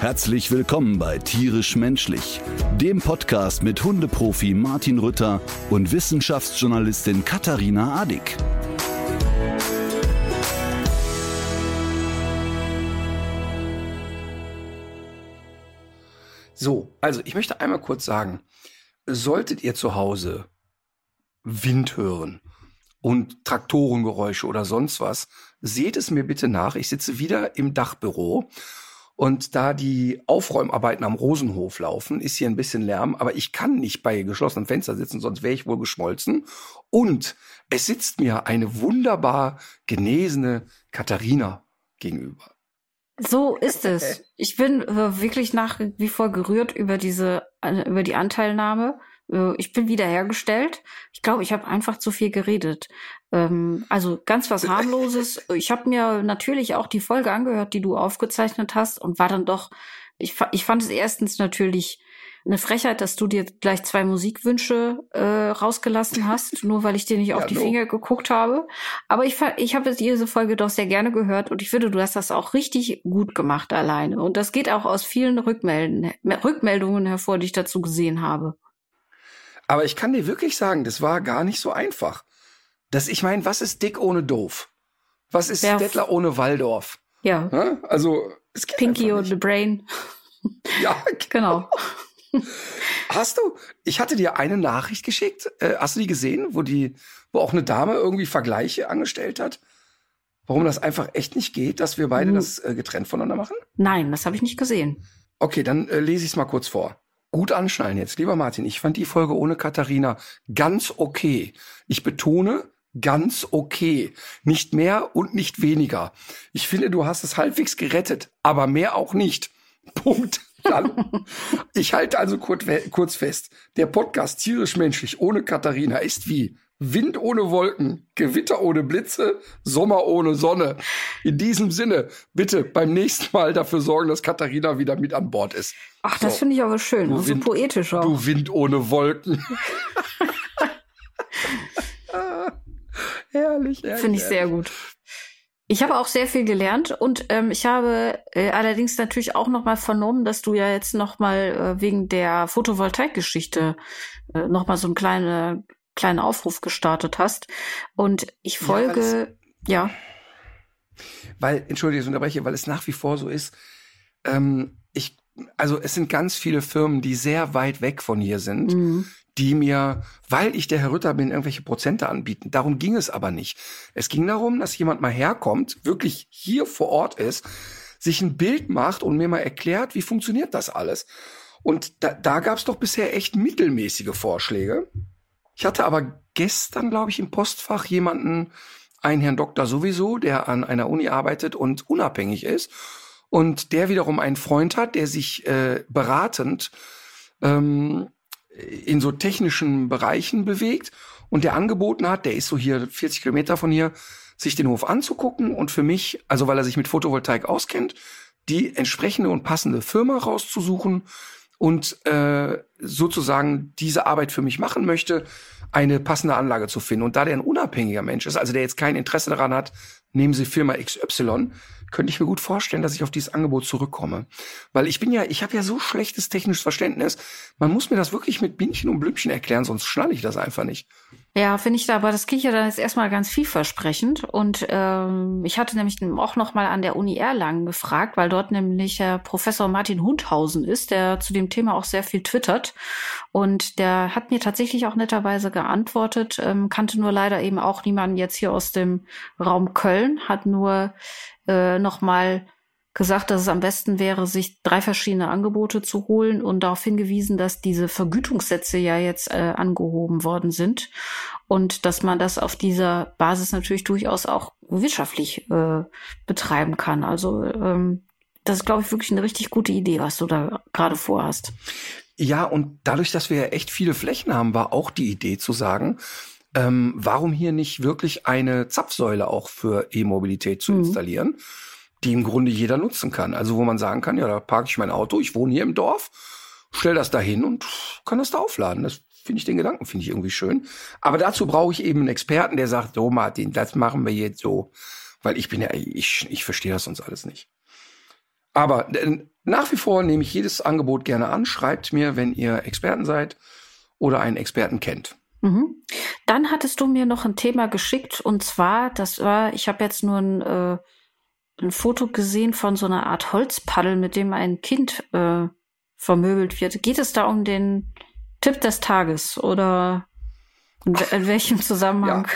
Herzlich willkommen bei Tierisch Menschlich, dem Podcast mit Hundeprofi Martin Rütter und Wissenschaftsjournalistin Katharina Adick. So, also ich möchte einmal kurz sagen, solltet ihr zu Hause Wind hören und Traktorengeräusche oder sonst was, seht es mir bitte nach. Ich sitze wieder im Dachbüro und da die Aufräumarbeiten am Rosenhof laufen, ist hier ein bisschen Lärm, aber ich kann nicht bei geschlossenen Fenstern sitzen, sonst wäre ich wohl geschmolzen. Und es sitzt mir eine wunderbar genesene Katharina gegenüber. So ist es. Ich bin äh, wirklich nach wie vor gerührt über diese, über die Anteilnahme. Äh, ich bin wiederhergestellt. Ich glaube, ich habe einfach zu viel geredet. Ähm, also ganz was harmloses. Ich habe mir natürlich auch die Folge angehört, die du aufgezeichnet hast und war dann doch. Ich, ich fand es erstens natürlich eine Frechheit, dass du dir gleich zwei Musikwünsche äh, rausgelassen hast, nur weil ich dir nicht auf die no. Finger geguckt habe. Aber ich, ich habe diese Folge doch sehr gerne gehört und ich finde, du hast das auch richtig gut gemacht alleine. Und das geht auch aus vielen Rückmelden, Rückmeldungen hervor, die ich dazu gesehen habe. Aber ich kann dir wirklich sagen, das war gar nicht so einfach. Das, ich meine, was ist dick ohne doof? Was ist Ja. Stettler ohne Waldorf? Ja. Hä? Also, es geht Pinky und the Brain. Ja, Genau. Hast du? Ich hatte dir eine Nachricht geschickt. Äh, hast du die gesehen, wo die, wo auch eine Dame irgendwie Vergleiche angestellt hat? Warum das einfach echt nicht geht, dass wir beide Mhm. das äh, getrennt voneinander machen? Nein, das habe ich nicht gesehen. Okay, dann äh, lese ich es mal kurz vor. Gut anschnallen jetzt, lieber Martin. Ich fand die Folge ohne Katharina ganz okay. Ich betone, ganz okay. Nicht mehr und nicht weniger. Ich finde, du hast es halbwegs gerettet, aber mehr auch nicht. Punkt. Dann. Ich halte also kurz, kurz fest. Der Podcast tierisch menschlich ohne Katharina ist wie Wind ohne Wolken, Gewitter ohne Blitze, Sommer ohne Sonne. In diesem Sinne, bitte beim nächsten Mal dafür sorgen, dass Katharina wieder mit an Bord ist. Ach, das So. finde ich aber schön. Du so Wind- poetisch auch. Du Wind ohne Wolken. herrlich, herrlich. Finde ich sehr gut. Ich habe auch sehr viel gelernt und ähm, ich habe äh, allerdings natürlich auch noch mal vernommen, dass du ja jetzt noch mal äh, wegen der Photovoltaikgeschichte äh, noch mal so einen kleine, kleinen Aufruf gestartet hast. Und ich Ja, folge, ja, Weil, entschuldige, ich unterbreche, weil es nach wie vor so ist, ähm, ich, also es sind ganz viele Firmen, die sehr weit weg von hier sind, mhm. Die mir, weil ich der Herr Rütter bin, irgendwelche Prozente anbieten. Darum ging es aber nicht. Es ging darum, dass jemand mal herkommt, wirklich hier vor Ort ist, sich ein Bild macht und mir mal erklärt, wie funktioniert das alles. Und da, da gab es doch bisher echt mittelmäßige Vorschläge. Ich hatte aber gestern, glaube ich, im Postfach jemanden, einen Herrn Doktor sowieso, der an einer Uni arbeitet und unabhängig ist. Und der wiederum einen Freund hat, der sich äh, beratend ähm, in so technischen Bereichen bewegt. Und der angeboten hat, der ist so hier 40 Kilometer von hier, sich den Hof anzugucken und für mich, also weil er sich mit Photovoltaik auskennt, die entsprechende und passende Firma rauszusuchen und äh, sozusagen diese Arbeit für mich machen möchte, eine passende Anlage zu finden. Und da der ein unabhängiger Mensch ist, also der jetzt kein Interesse daran hat, nehmen Sie Firma XY, könnte ich mir gut vorstellen, dass ich auf dieses Angebot zurückkomme. Weil ich bin ja, ich habe ja so schlechtes technisches Verständnis, man muss mir das wirklich mit Bienchen und Blümchen erklären, sonst schnalle ich das einfach nicht. Ja, finde ich da, aber das klingt ja dann jetzt erstmal ganz vielversprechend. Und ähm, ich hatte nämlich auch noch mal an der Uni Erlangen gefragt, weil dort nämlich Herr Professor Martin Hundhausen ist, der zu dem Thema auch sehr viel twittert. Und der hat mir tatsächlich auch netterweise geantwortet, ähm, kannte nur leider eben auch niemanden jetzt hier aus dem Raum Köln, hat nur äh, noch mal gesagt, dass es am besten wäre, sich drei verschiedene Angebote zu holen und darauf hingewiesen, dass diese Vergütungssätze ja jetzt äh, angehoben worden sind und dass man das auf dieser Basis natürlich durchaus auch wirtschaftlich äh, betreiben kann. Also ähm, das ist, glaube ich, wirklich eine richtig gute Idee, was du da gerade vorhast. Ja, und dadurch, dass wir ja echt viele Flächen haben, war auch die Idee zu sagen, ähm, warum hier nicht wirklich eine Zapfsäule auch für E-Mobilität zu Mhm. installieren, die im Grunde jeder nutzen kann. Also wo man sagen kann, ja, da parke ich mein Auto, ich wohne hier im Dorf, stell das da hin und kann das da aufladen. Das finde ich den Gedanken, finde ich irgendwie schön. Aber dazu brauche ich eben einen Experten, der sagt, so Martin, das machen wir jetzt so. Weil ich bin ja, ich, ich verstehe das sonst alles nicht. Aber nach wie vor nehme ich jedes Angebot gerne an. Schreibt mir, wenn ihr Experten seid oder einen Experten kennt. Mhm. Dann hattest du mir noch ein Thema geschickt und zwar, das war, ich habe jetzt nur ein, äh, ein Foto gesehen von so einer Art Holzpaddel, mit dem ein Kind äh, vermöbelt wird. Geht es da um den Tipp des Tages oder in, in welchem Zusammenhang?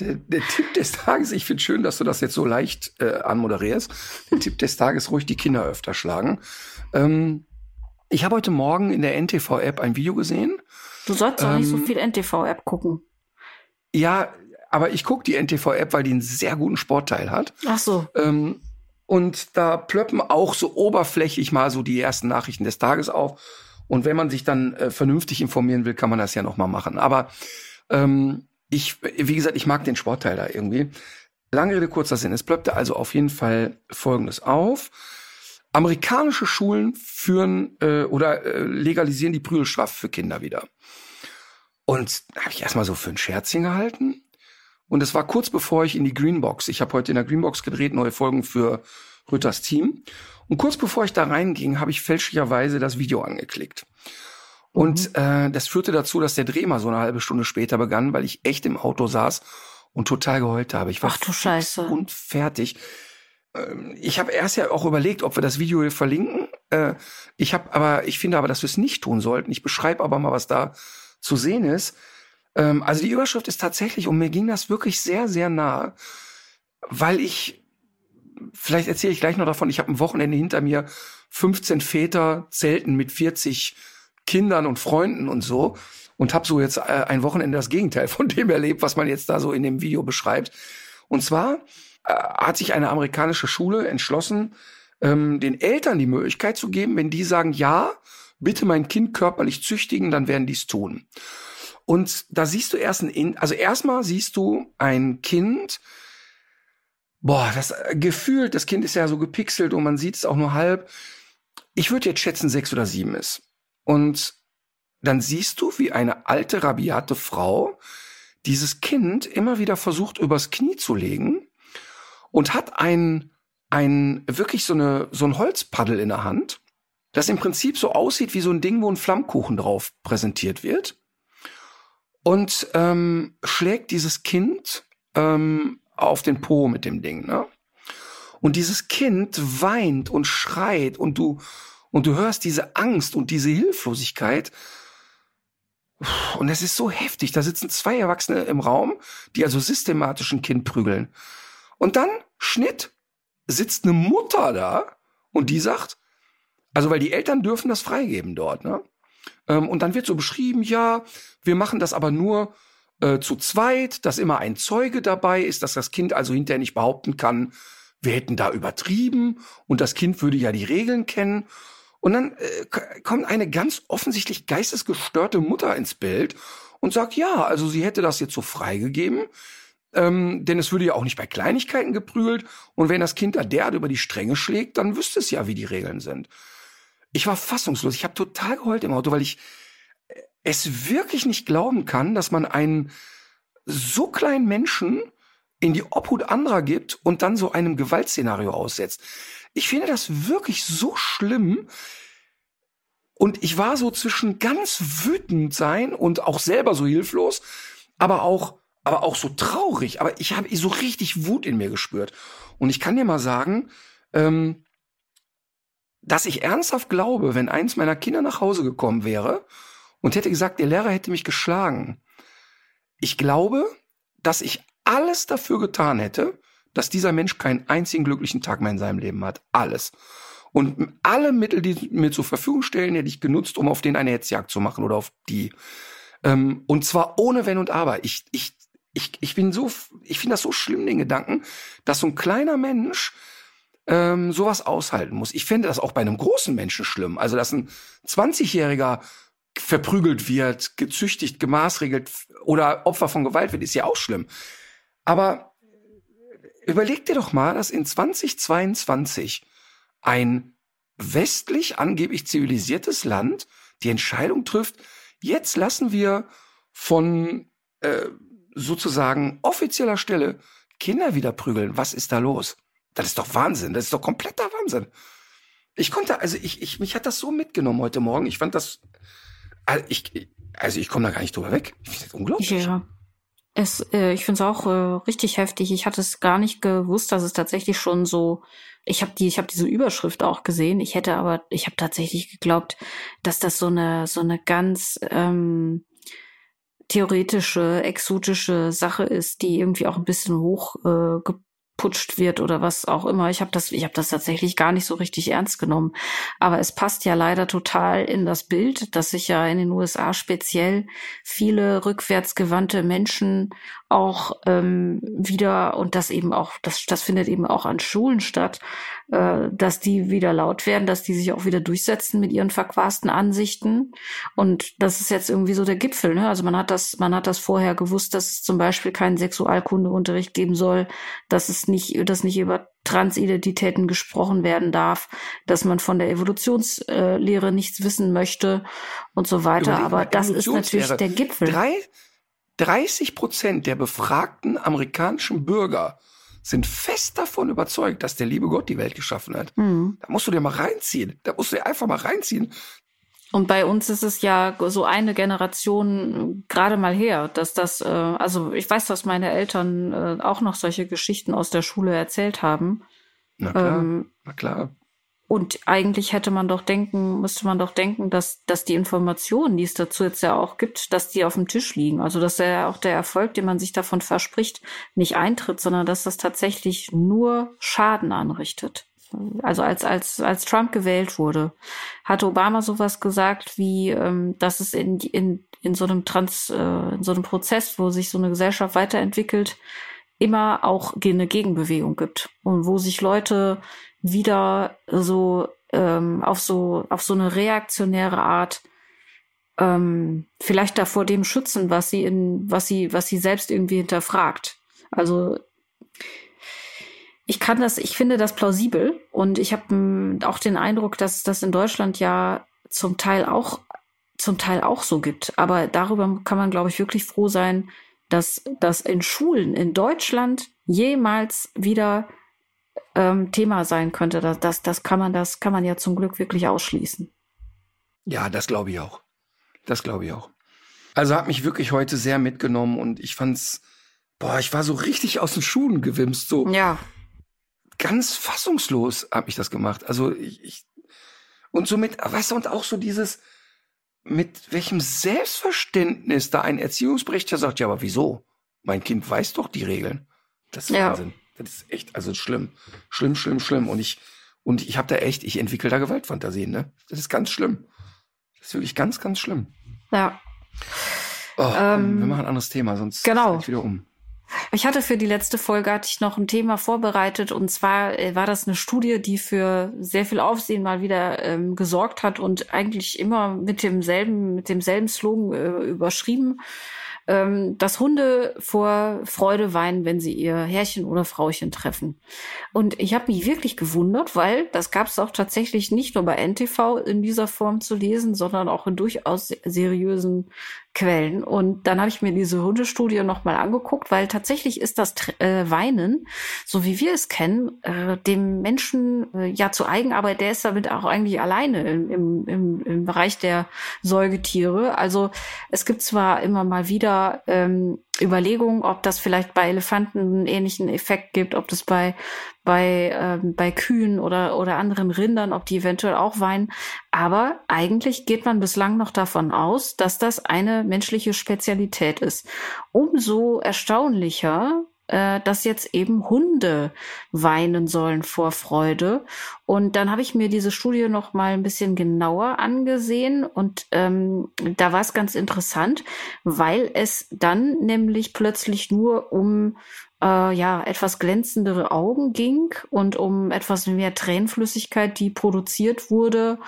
Der, der Tipp des Tages, ich finde schön, dass du das jetzt so leicht äh, anmoderierst. Der Tipp des Tages, ruhig die Kinder öfter schlagen. Ähm, ich habe heute Morgen in der NTV-App ein Video gesehen. Du sollst doch nicht so Ähm, viel NTV-App gucken. Ja, aber ich gucke die NTV-App, weil die einen sehr guten Sportteil hat. Ach so. Ähm, und da plöppen auch so oberflächlich mal so die ersten Nachrichten des Tages auf. Und wenn man sich dann äh, vernünftig informieren will, kann man das ja noch mal machen. Aber ähm, ich, wie gesagt, ich mag den Sportteil da irgendwie. Lange Rede, kurzer Sinn. Es plöppte also auf jeden Fall Folgendes auf. Amerikanische Schulen führen äh, oder äh, legalisieren die Prügelstrafe für Kinder wieder. Und habe ich erstmal so für ein Scherzchen gehalten. Und es war kurz bevor ich in die Greenbox, ich habe heute in der Greenbox gedreht, neue Folgen für Rütters Team. Und kurz bevor ich da reinging, habe ich fälschlicherweise das Video angeklickt. Und äh, das führte dazu, dass der Dreh mal so eine halbe Stunde später begann, weil ich echt im Auto saß und total geheult habe. Ich war Ach du Scheiße. und fertig. Ähm, Ich habe erst ja auch überlegt, ob wir das Video hier verlinken. Äh, Ich habe aber, ich finde aber, dass wir es nicht tun sollten. Ich beschreibe aber mal, was da zu sehen ist. Ähm, Also die Überschrift ist tatsächlich, und mir ging das wirklich sehr, sehr nah, weil ich, vielleicht erzähle ich gleich noch davon, ich habe ein Wochenende hinter mir, 15 Väter zelten mit 40 Kindern und Freunden und so und habe so jetzt äh, ein Wochenende das Gegenteil von dem erlebt, was man jetzt da so in dem Video beschreibt. Und zwar äh, hat sich eine amerikanische Schule entschlossen, ähm, den Eltern die Möglichkeit zu geben, wenn die sagen, ja, bitte mein Kind körperlich züchtigen, dann werden die es tun. Und da siehst du erst ein, In also erstmal siehst du ein Kind, boah, das äh, gefühlt, das Kind ist ja so gepixelt und man sieht es auch nur halb. Ich würde jetzt schätzen, sechs oder sieben ist. Und dann siehst du, wie eine alte, rabiate Frau dieses Kind immer wieder versucht, übers Knie zu legen und hat ein, ein, wirklich so eine, so ein Holzpaddel in der Hand, das im Prinzip so aussieht wie so ein Ding, wo ein Flammkuchen drauf präsentiert wird. Und ähm, schlägt dieses Kind ähm, auf den Po mit dem Ding, ne? Und dieses Kind weint und schreit und du, und du hörst diese Angst und diese Hilflosigkeit. Und es ist so heftig. Da sitzen zwei Erwachsene im Raum, die also systematisch ein Kind prügeln. Und dann, Schnitt, sitzt eine Mutter da und die sagt, also weil die Eltern dürfen das freigeben dort, ne? Ähm, und dann wird so beschrieben, ja, wir machen das aber nur äh, zu zweit, dass immer ein Zeuge dabei ist, dass das Kind also hinterher nicht behaupten kann, wir hätten da übertrieben und das Kind würde ja die Regeln kennen. Und dann äh, kommt eine ganz offensichtlich geistesgestörte Mutter ins Bild und sagt, ja, also sie hätte das jetzt so freigegeben, ähm, denn es würde ja auch nicht bei Kleinigkeiten geprügelt. Und wenn das Kind da derart über die Stränge schlägt, dann wüsste es ja, wie die Regeln sind. Ich war fassungslos. Ich habe total geheult im Auto, weil ich äh, es wirklich nicht glauben kann, dass man einen so kleinen Menschen in die Obhut anderer gibt und dann so einem Gewaltszenario aussetzt. Ich finde das wirklich so schlimm. Und ich war so zwischen ganz wütend sein und auch selber so hilflos, aber auch, aber auch so traurig. Aber ich habe so richtig Wut in mir gespürt. Und ich kann dir mal sagen, ähm, dass ich ernsthaft glaube, wenn eins meiner Kinder nach Hause gekommen wäre und hätte gesagt, der Lehrer hätte mich geschlagen. Ich glaube, dass ich alles dafür getan hätte, dass dieser Mensch keinen einzigen glücklichen Tag mehr in seinem Leben hat. Alles. Und alle Mittel, die mir zur Verfügung stellen, hätte ich genutzt, um auf den eine Hetzjagd zu machen oder auf die. Ähm, und zwar ohne Wenn und Aber. Ich, ich, ich, ich bin so, ich finde das so schlimm, den Gedanken, dass so ein kleiner Mensch ähm, sowas aushalten muss. Ich fände das auch bei einem großen Menschen schlimm. Also, dass ein 20-Jähriger verprügelt wird, gezüchtigt, gemaßregelt oder Opfer von Gewalt wird, ist ja auch schlimm. Aber überleg dir doch mal, dass in 2022 ein westlich angeblich zivilisiertes Land die Entscheidung trifft, jetzt lassen wir von äh, sozusagen offizieller Stelle Kinder wieder prügeln. Was ist da los? Das ist doch Wahnsinn. Das ist doch kompletter Wahnsinn. Ich konnte, also ich, ich, mich hat das so mitgenommen heute Morgen. Ich fand das, also ich, also ich komme da gar nicht drüber weg. Ich finde das unglaublich. Ja. Es, äh, ich finde es auch äh, richtig heftig. Ich hatte es gar nicht gewusst, dass es tatsächlich schon so. Ich habe die, ich habe diese Überschrift auch gesehen. Ich hätte aber, ich habe tatsächlich geglaubt, dass das so eine so eine ganz ähm, theoretische, exotische Sache ist, die irgendwie auch ein bisschen hoch äh, putscht wird oder was auch immer. Ich habe das, ich habe das tatsächlich gar nicht so richtig ernst genommen. Aber es passt ja leider total in das Bild, dass sich ja in den USA speziell viele rückwärtsgewandte Menschen auch ähm, wieder und das eben auch, das, das findet eben auch an Schulen statt, äh, dass die wieder laut werden, dass die sich auch wieder durchsetzen mit ihren verquasten Ansichten. Und das ist jetzt irgendwie so der Gipfel. Ne? Also man hat das, man hat das vorher gewusst, dass es zum Beispiel keinen Sexualkundeunterricht geben soll, dass es nicht, dass nicht über Transidentitäten gesprochen werden darf, dass man von der Evolutionslehre nichts wissen möchte und so weiter. Aber das ist natürlich der Gipfel. Drei, 30 Prozent der befragten amerikanischen Bürger sind fest davon überzeugt, dass der liebe Gott die Welt geschaffen hat. Mhm. Da musst du dir mal reinziehen. Da musst du dir einfach mal reinziehen. Und bei uns ist es ja so eine Generation gerade mal her, dass das, äh, also ich weiß, dass meine Eltern äh, auch noch solche Geschichten aus der Schule erzählt haben. Na klar, ähm, na klar. Und eigentlich hätte man doch denken, müsste man doch denken, dass, dass die Informationen, die es dazu jetzt ja auch gibt, dass die auf dem Tisch liegen. Also dass ja auch der Erfolg, den man sich davon verspricht, nicht eintritt, sondern dass das tatsächlich nur Schaden anrichtet. Also als, als, als Trump gewählt wurde, hat Obama sowas gesagt wie, ähm, dass es in, in, in so einem Trans, äh, in so einem Prozess, wo sich so eine Gesellschaft weiterentwickelt, immer auch eine Gegenbewegung gibt und wo sich Leute wieder so ähm, auf so auf so eine reaktionäre Art ähm, vielleicht davor dem schützen, was sie in was sie was sie selbst irgendwie hinterfragt. Also ich kann das, ich finde das plausibel und ich habe hm, auch den Eindruck, dass das in Deutschland ja zum Teil auch zum Teil auch so gibt. Aber darüber kann man, glaube ich, wirklich froh sein, dass das in Schulen in Deutschland jemals wieder ähm, Thema sein könnte. Das, das, das kann man, das kann man ja zum Glück wirklich ausschließen. Ja, das glaube ich auch. Das glaube ich auch. Also hat mich wirklich heute sehr mitgenommen und ich fand's, boah, ich war so richtig aus den Schuhen gewimst, so. Ja. Ganz fassungslos habe ich das gemacht. Also ich, ich und somit, weißt du, und auch so dieses, mit welchem Selbstverständnis da ein Erziehungsberechtigter sagt, ja, aber wieso? Mein Kind weiß doch die Regeln. Das ist ja. Wahnsinn. Das ist echt, also schlimm. Schlimm, schlimm, schlimm. Und ich, und ich habe da echt, ich entwickle da Gewaltfantasien, ne? Das ist ganz schlimm. Das ist wirklich ganz, ganz schlimm. Ja. Oh, ähm, wir machen ein anderes Thema, sonst genau. ich wieder um. Ich hatte für die letzte Folge hatte ich noch ein Thema vorbereitet und zwar äh, war das eine Studie, die für sehr viel Aufsehen mal wieder ähm, gesorgt hat und eigentlich immer mit demselben mit demselben Slogan äh, überschrieben ähm, dass Hunde vor Freude weinen, wenn sie ihr Herrchen oder Frauchen treffen. Und ich habe mich wirklich gewundert, weil das gab es auch tatsächlich nicht nur bei NTV in dieser Form zu lesen, sondern auch in durchaus seriösen Quellen. Und dann habe ich mir diese Hundestudie nochmal angeguckt, weil tatsächlich ist das äh, Weinen, so wie wir es kennen, äh, dem Menschen äh, ja zu Eigenarbeit, der ist damit auch eigentlich alleine im, im, im Bereich der Säugetiere. Also es gibt zwar immer mal wieder ähm, Überlegungen, ob das vielleicht bei Elefanten einen ähnlichen Effekt gibt, ob das bei bei ähm, bei Kühen oder oder anderen Rindern, ob die eventuell auch weinen. Aber eigentlich geht man bislang noch davon aus, dass das eine menschliche Spezialität ist. Umso erstaunlicher, äh, dass jetzt eben Hunde weinen sollen vor Freude. Und dann habe ich mir diese Studie noch mal ein bisschen genauer angesehen. Und ähm, da war es ganz interessant, weil es dann nämlich plötzlich nur um äh, ja etwas glänzendere Augen ging und um etwas mehr Tränenflüssigkeit, die produziert wurde,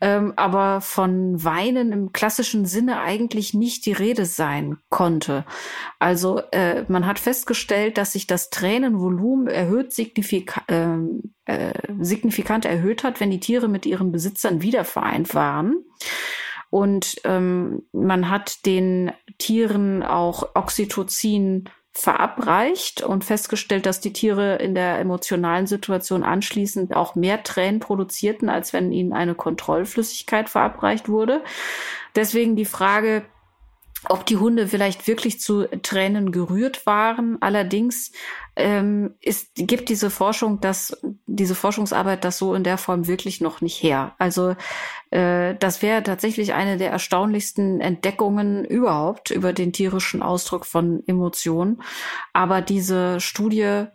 ähm, aber von Weinen im klassischen Sinne eigentlich nicht die Rede sein konnte. Also äh, man hat festgestellt, dass sich das Tränenvolumen erhöht signifika äh, äh, signifikant erhöht hat, wenn die Tiere mit ihren Besitzern wieder vereint waren. Und ähm, man hat den Tieren auch Oxytocin verabreicht und festgestellt, dass die Tiere in der emotionalen Situation anschließend auch mehr Tränen produzierten, als wenn ihnen eine Kontrollflüssigkeit verabreicht wurde. Deswegen die Frage, ob die Hunde vielleicht wirklich zu Tränen gerührt waren. Allerdings ähm, ist, gibt diese Forschung, das, diese Forschungsarbeit das so in der Form wirklich noch nicht her. Also äh, das wäre tatsächlich eine der erstaunlichsten Entdeckungen überhaupt über den tierischen Ausdruck von Emotionen. Aber diese Studie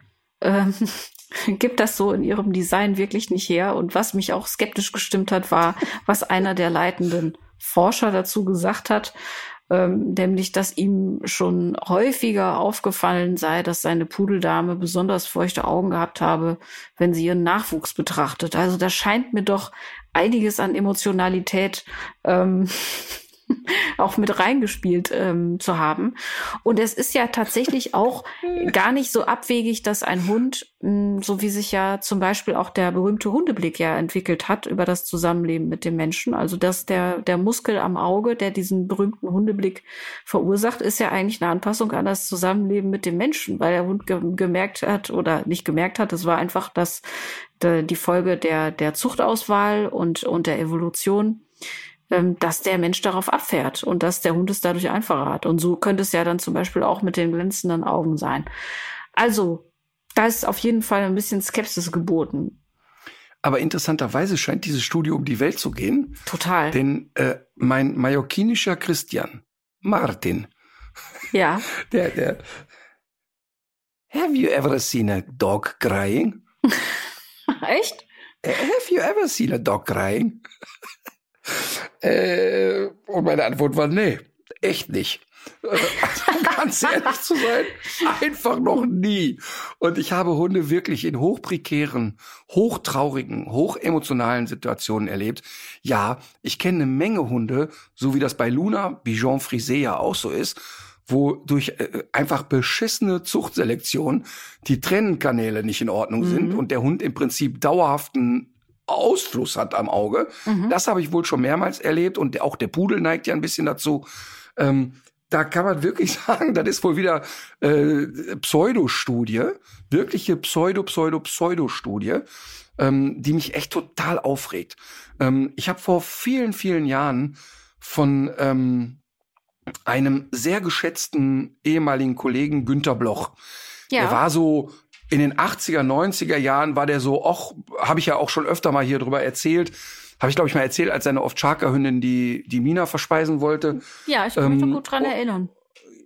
ähm, gibt das so in ihrem Design wirklich nicht her. Und was mich auch skeptisch gestimmt hat, war, was einer der leitenden Forscher dazu gesagt hat ähm, nämlich dass ihm schon häufiger aufgefallen sei, dass seine Pudeldame besonders feuchte Augen gehabt habe, wenn sie ihren Nachwuchs betrachtet. Also da scheint mir doch einiges an Emotionalität ähm, auch mit reingespielt ähm, zu haben. Und es ist ja tatsächlich auch gar nicht so abwegig, dass ein Hund, mh, hm, so wie sich ja zum Beispiel auch der berühmte Hundeblick ja entwickelt hat über das Zusammenleben mit dem Menschen, also dass der, der Muskel am Auge, der diesen berühmten Hundeblick verursacht, ist ja eigentlich eine Anpassung an das Zusammenleben mit dem Menschen, weil der Hund ge gemerkt hat oder nicht gemerkt hat, es war einfach das, die Folge der, der Zuchtauswahl und, und der Evolution dass der Mensch darauf abfährt und dass der Hund es dadurch einfacher hat. Und so könnte es ja dann zum Beispiel auch mit den glänzenden Augen sein. Also, da ist auf jeden Fall ein bisschen Skepsis geboten. Aber interessanterweise scheint diese Studie um die Welt zu gehen. Total. Denn äh, mein mallorquinischer Christian, Martin, ja. der, der, have you ever seen a dog crying? Echt? Have you ever seen a dog crying? Äh, und meine Antwort war, nee, echt nicht. Also ganz ehrlich zu sein, einfach noch nie. Und ich habe Hunde wirklich in hochprekären, hochtraurigen, hochemotionalen Situationen erlebt. Ja, ich kenne eine Menge Hunde, so wie das bei Luna, Bijon Frisé ja auch so ist, wo durch äh, einfach beschissene Zuchtselektion die Trennenkanäle nicht in Ordnung sind mhm. und der Hund im Prinzip dauerhaften Ausfluss hat am Auge. Mhm. Das habe ich wohl schon mehrmals erlebt und auch der Pudel neigt ja ein bisschen dazu. Ähm, da kann man wirklich sagen, das ist wohl wieder äh, Pseudostudie, wirkliche Pseudo, Pseudo, Pseudostudie, ähm, die mich echt total aufregt. Ähm, ich habe vor vielen, vielen Jahren von ähm, einem sehr geschätzten ehemaligen Kollegen Günter Bloch. Ja. Er war so in den 80er, 90er Jahren war der so, och, habe ich ja auch schon öfter mal hier drüber erzählt. Habe ich, glaube ich, mal erzählt, als seine Ovtcharka-Hündin die, die Mina verspeisen wollte. Ja, ich kann mich ähm, gut dran erinnern.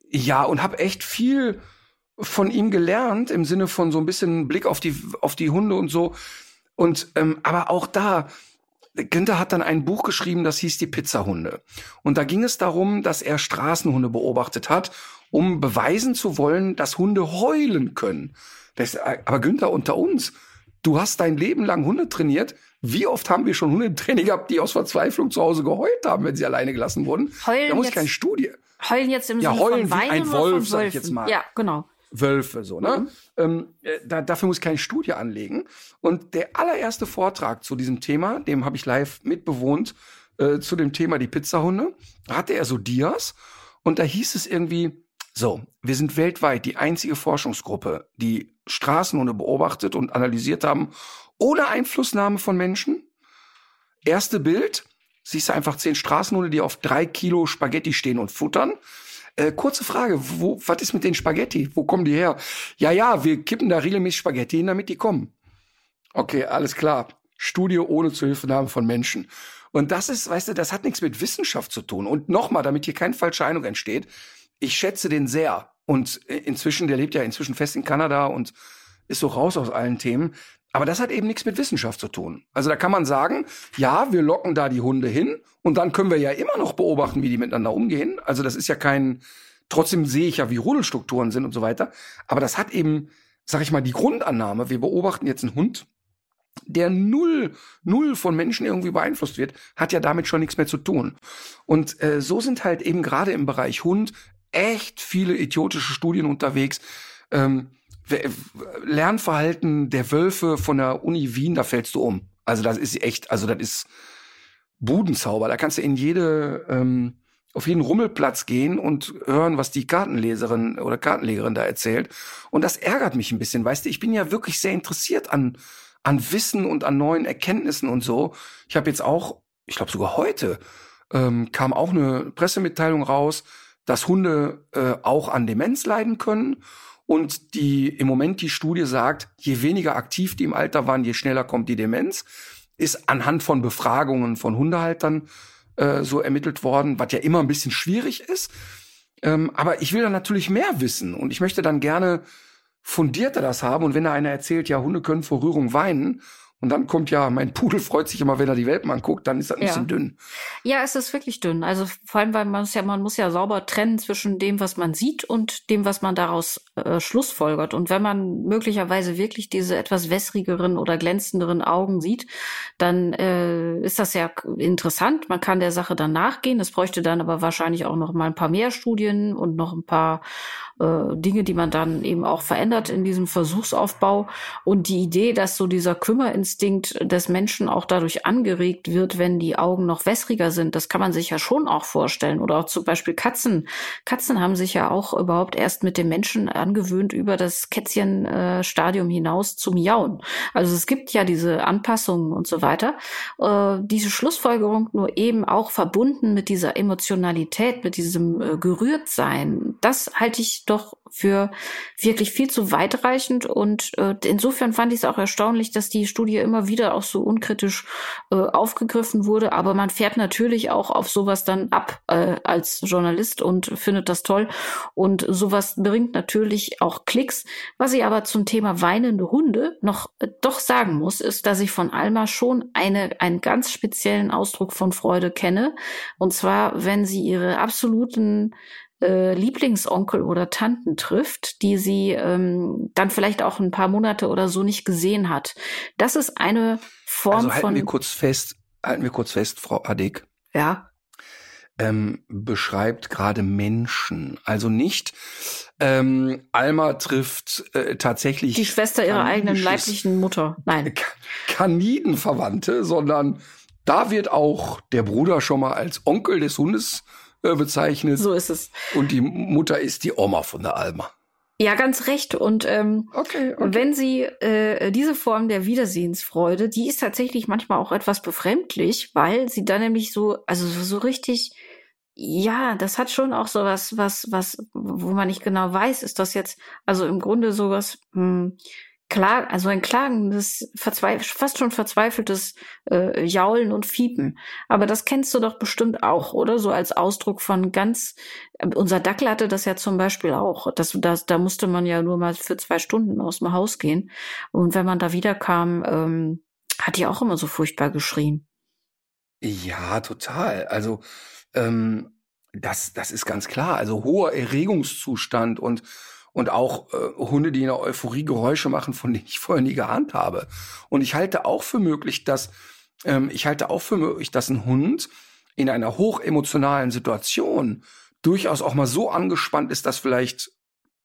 Ja, und habe echt viel von ihm gelernt, im Sinne von so ein bisschen Blick auf die, auf die Hunde und so. Und ähm, aber auch da, Günther hat dann ein Buch geschrieben, das hieß Die Pizzahunde. Und da ging es darum, dass er Straßenhunde beobachtet hat, um beweisen zu wollen, dass Hunde heulen können. Das, aber Günther, unter uns, du hast dein Leben lang Hunde trainiert. Wie oft haben wir schon Hunde im Training gehabt, die aus Verzweiflung zu Hause geheult haben, wenn sie alleine gelassen wurden? Heulen da muss jetzt, keine Studie. Heulen jetzt im ja, Sinne heulen von Weinen wie ein Wolf, sag ich jetzt mal. Ja, genau. Wölfe, so, ne? Mhm. Ähm, äh, da, dafür muss ich keine Studie anlegen. Und der allererste Vortrag zu diesem Thema, dem habe ich live mitbewohnt, äh, zu dem Thema die Pizzahunde, hatte er so Dias. Und da hieß es irgendwie, so, wir sind weltweit die einzige Forschungsgruppe, die Straßenhunde beobachtet und analysiert haben, ohne Einflussnahme von Menschen. Erste Bild, siehst du einfach zehn Straßenhunde, die auf drei Kilo Spaghetti stehen und futtern. Äh, kurze Frage, wo, was ist mit den Spaghetti? Wo kommen die her? Ja, ja, wir kippen da regelmäßig Spaghetti hin, damit die kommen. Okay, alles klar. Studie ohne Zuhilfenahme von Menschen. Und das ist, weißt du, das hat nichts mit Wissenschaft zu tun. Und nochmal, damit hier keine falsche Eindruck entsteht, ich schätze den sehr. Und inzwischen, der lebt ja inzwischen fest in Kanada und ist so raus aus allen Themen. Aber das hat eben nichts mit Wissenschaft zu tun. Also da kann man sagen, ja, wir locken da die Hunde hin und dann können wir ja immer noch beobachten, wie die miteinander umgehen. Also das ist ja kein, trotzdem sehe ich ja, wie Rudelstrukturen sind und so weiter. Aber das hat eben, sag ich mal, die Grundannahme, wir beobachten jetzt einen Hund, der null, null von Menschen irgendwie beeinflusst wird, hat ja damit schon nichts mehr zu tun. Und äh, so sind halt eben gerade im Bereich Hund echt viele idiotische Studien unterwegs. Ähm, Lernverhalten der Wölfe von der Uni Wien, da fällst du um. Also das ist echt, also das ist Budenzauber. Da kannst du in jede, ähm, auf jeden Rummelplatz gehen und hören, was die Kartenleserin oder Kartenlegerin da erzählt. Und das ärgert mich ein bisschen, weißt du, ich bin ja wirklich sehr interessiert an, an Wissen und an neuen Erkenntnissen und so. Ich habe jetzt auch, ich glaube sogar heute, ähm, kam auch eine Pressemitteilung raus, dass Hunde äh, auch an Demenz leiden können und die im Moment die Studie sagt, je weniger aktiv die im Alter waren, je schneller kommt die Demenz. Ist anhand von Befragungen von Hundehaltern äh, so ermittelt worden, was ja immer ein bisschen schwierig ist. Ähm, aber ich will da natürlich mehr wissen und ich möchte dann gerne fundierter das haben. Und wenn da einer erzählt, ja, Hunde können vor Rührung weinen und dann kommt ja, mein Pudel freut sich immer, wenn er die Welpen anguckt, dann ist das ein ja. bisschen dünn. Ja, es ist wirklich dünn. Also vor allem, weil man muss ja, man muss ja sauber trennen zwischen dem, was man sieht und dem, was man daraus äh, schlussfolgert. Und wenn man möglicherweise wirklich diese etwas wässrigeren oder glänzenderen Augen sieht, dann äh, ist das ja interessant. Man kann der Sache dann nachgehen. Es bräuchte dann aber wahrscheinlich auch noch mal ein paar mehr Studien und noch ein paar äh, Dinge, die man dann eben auch verändert in diesem Versuchsaufbau. Und die Idee, dass so dieser Kümmerinstinkt des Menschen auch dadurch angeregt wird, wenn die Augen noch wässriger sind, das kann man sich ja schon auch vorstellen. Oder auch zum Beispiel Katzen. Katzen haben sich ja auch überhaupt erst mit dem Menschen angewöhnt, über das Kätzchenstadium hinaus zu miauen. Also es gibt ja diese Anpassungen und so weiter. Äh, diese Schlussfolgerung nur eben auch verbunden mit dieser Emotionalität, mit diesem äh, Gerührtsein, das halte ich doch für wirklich viel zu weitreichend. Und äh, insofern fand ich es auch erstaunlich, dass die Studie immer wieder auch so unkritisch äh, aufgegriffen wurde. Aber man fährt natürlich auch auf sowas dann ab äh, als Journalist und findet das toll. Und sowas bringt natürlich auch Klicks. Was ich aber zum Thema weinende Hunde noch äh, doch sagen muss, ist, dass ich von Alma schon eine, einen ganz speziellen Ausdruck von Freude kenne. Und zwar, wenn sie ihre absoluten äh, Lieblingsonkel oder Tanten trifft, die sie ähm, dann vielleicht auch ein paar Monate oder so nicht gesehen hat. Das ist eine Form also halten von. Wir kurz fest, halten wir kurz fest, Frau Adig. Ja. Ähm, beschreibt gerade Menschen, also nicht ähm, Alma trifft äh, tatsächlich die Schwester ihrer eigenen leiblichen Mutter. Nein, Kanidenverwandte, sondern da wird auch der Bruder schon mal als Onkel des Hundes äh, bezeichnet. So ist es. Und die Mutter ist die Oma von der Alma. Ja, ganz recht. Und ähm, okay, okay. wenn sie äh, diese Form der Wiedersehensfreude, die ist tatsächlich manchmal auch etwas befremdlich, weil sie dann nämlich so, also so, so richtig, ja, das hat schon auch sowas, was, was, wo man nicht genau weiß, ist das jetzt, also im Grunde sowas, hm, Klar, also ein klagendes, fast schon verzweifeltes äh, Jaulen und Fiepen. Aber das kennst du doch bestimmt auch, oder? So als Ausdruck von ganz. Äh, unser Dackel hatte das ja zum Beispiel auch. Das, das, da musste man ja nur mal für zwei Stunden aus dem Haus gehen. Und wenn man da wiederkam, ähm, hat die auch immer so furchtbar geschrien. Ja, total. Also ähm, das, das ist ganz klar. Also hoher Erregungszustand und und auch äh, Hunde, die in der Euphorie Geräusche machen, von denen ich vorher nie geahnt habe. Und ich halte auch für möglich, dass ähm, ich halte auch für möglich, dass ein Hund in einer hochemotionalen Situation durchaus auch mal so angespannt ist, dass vielleicht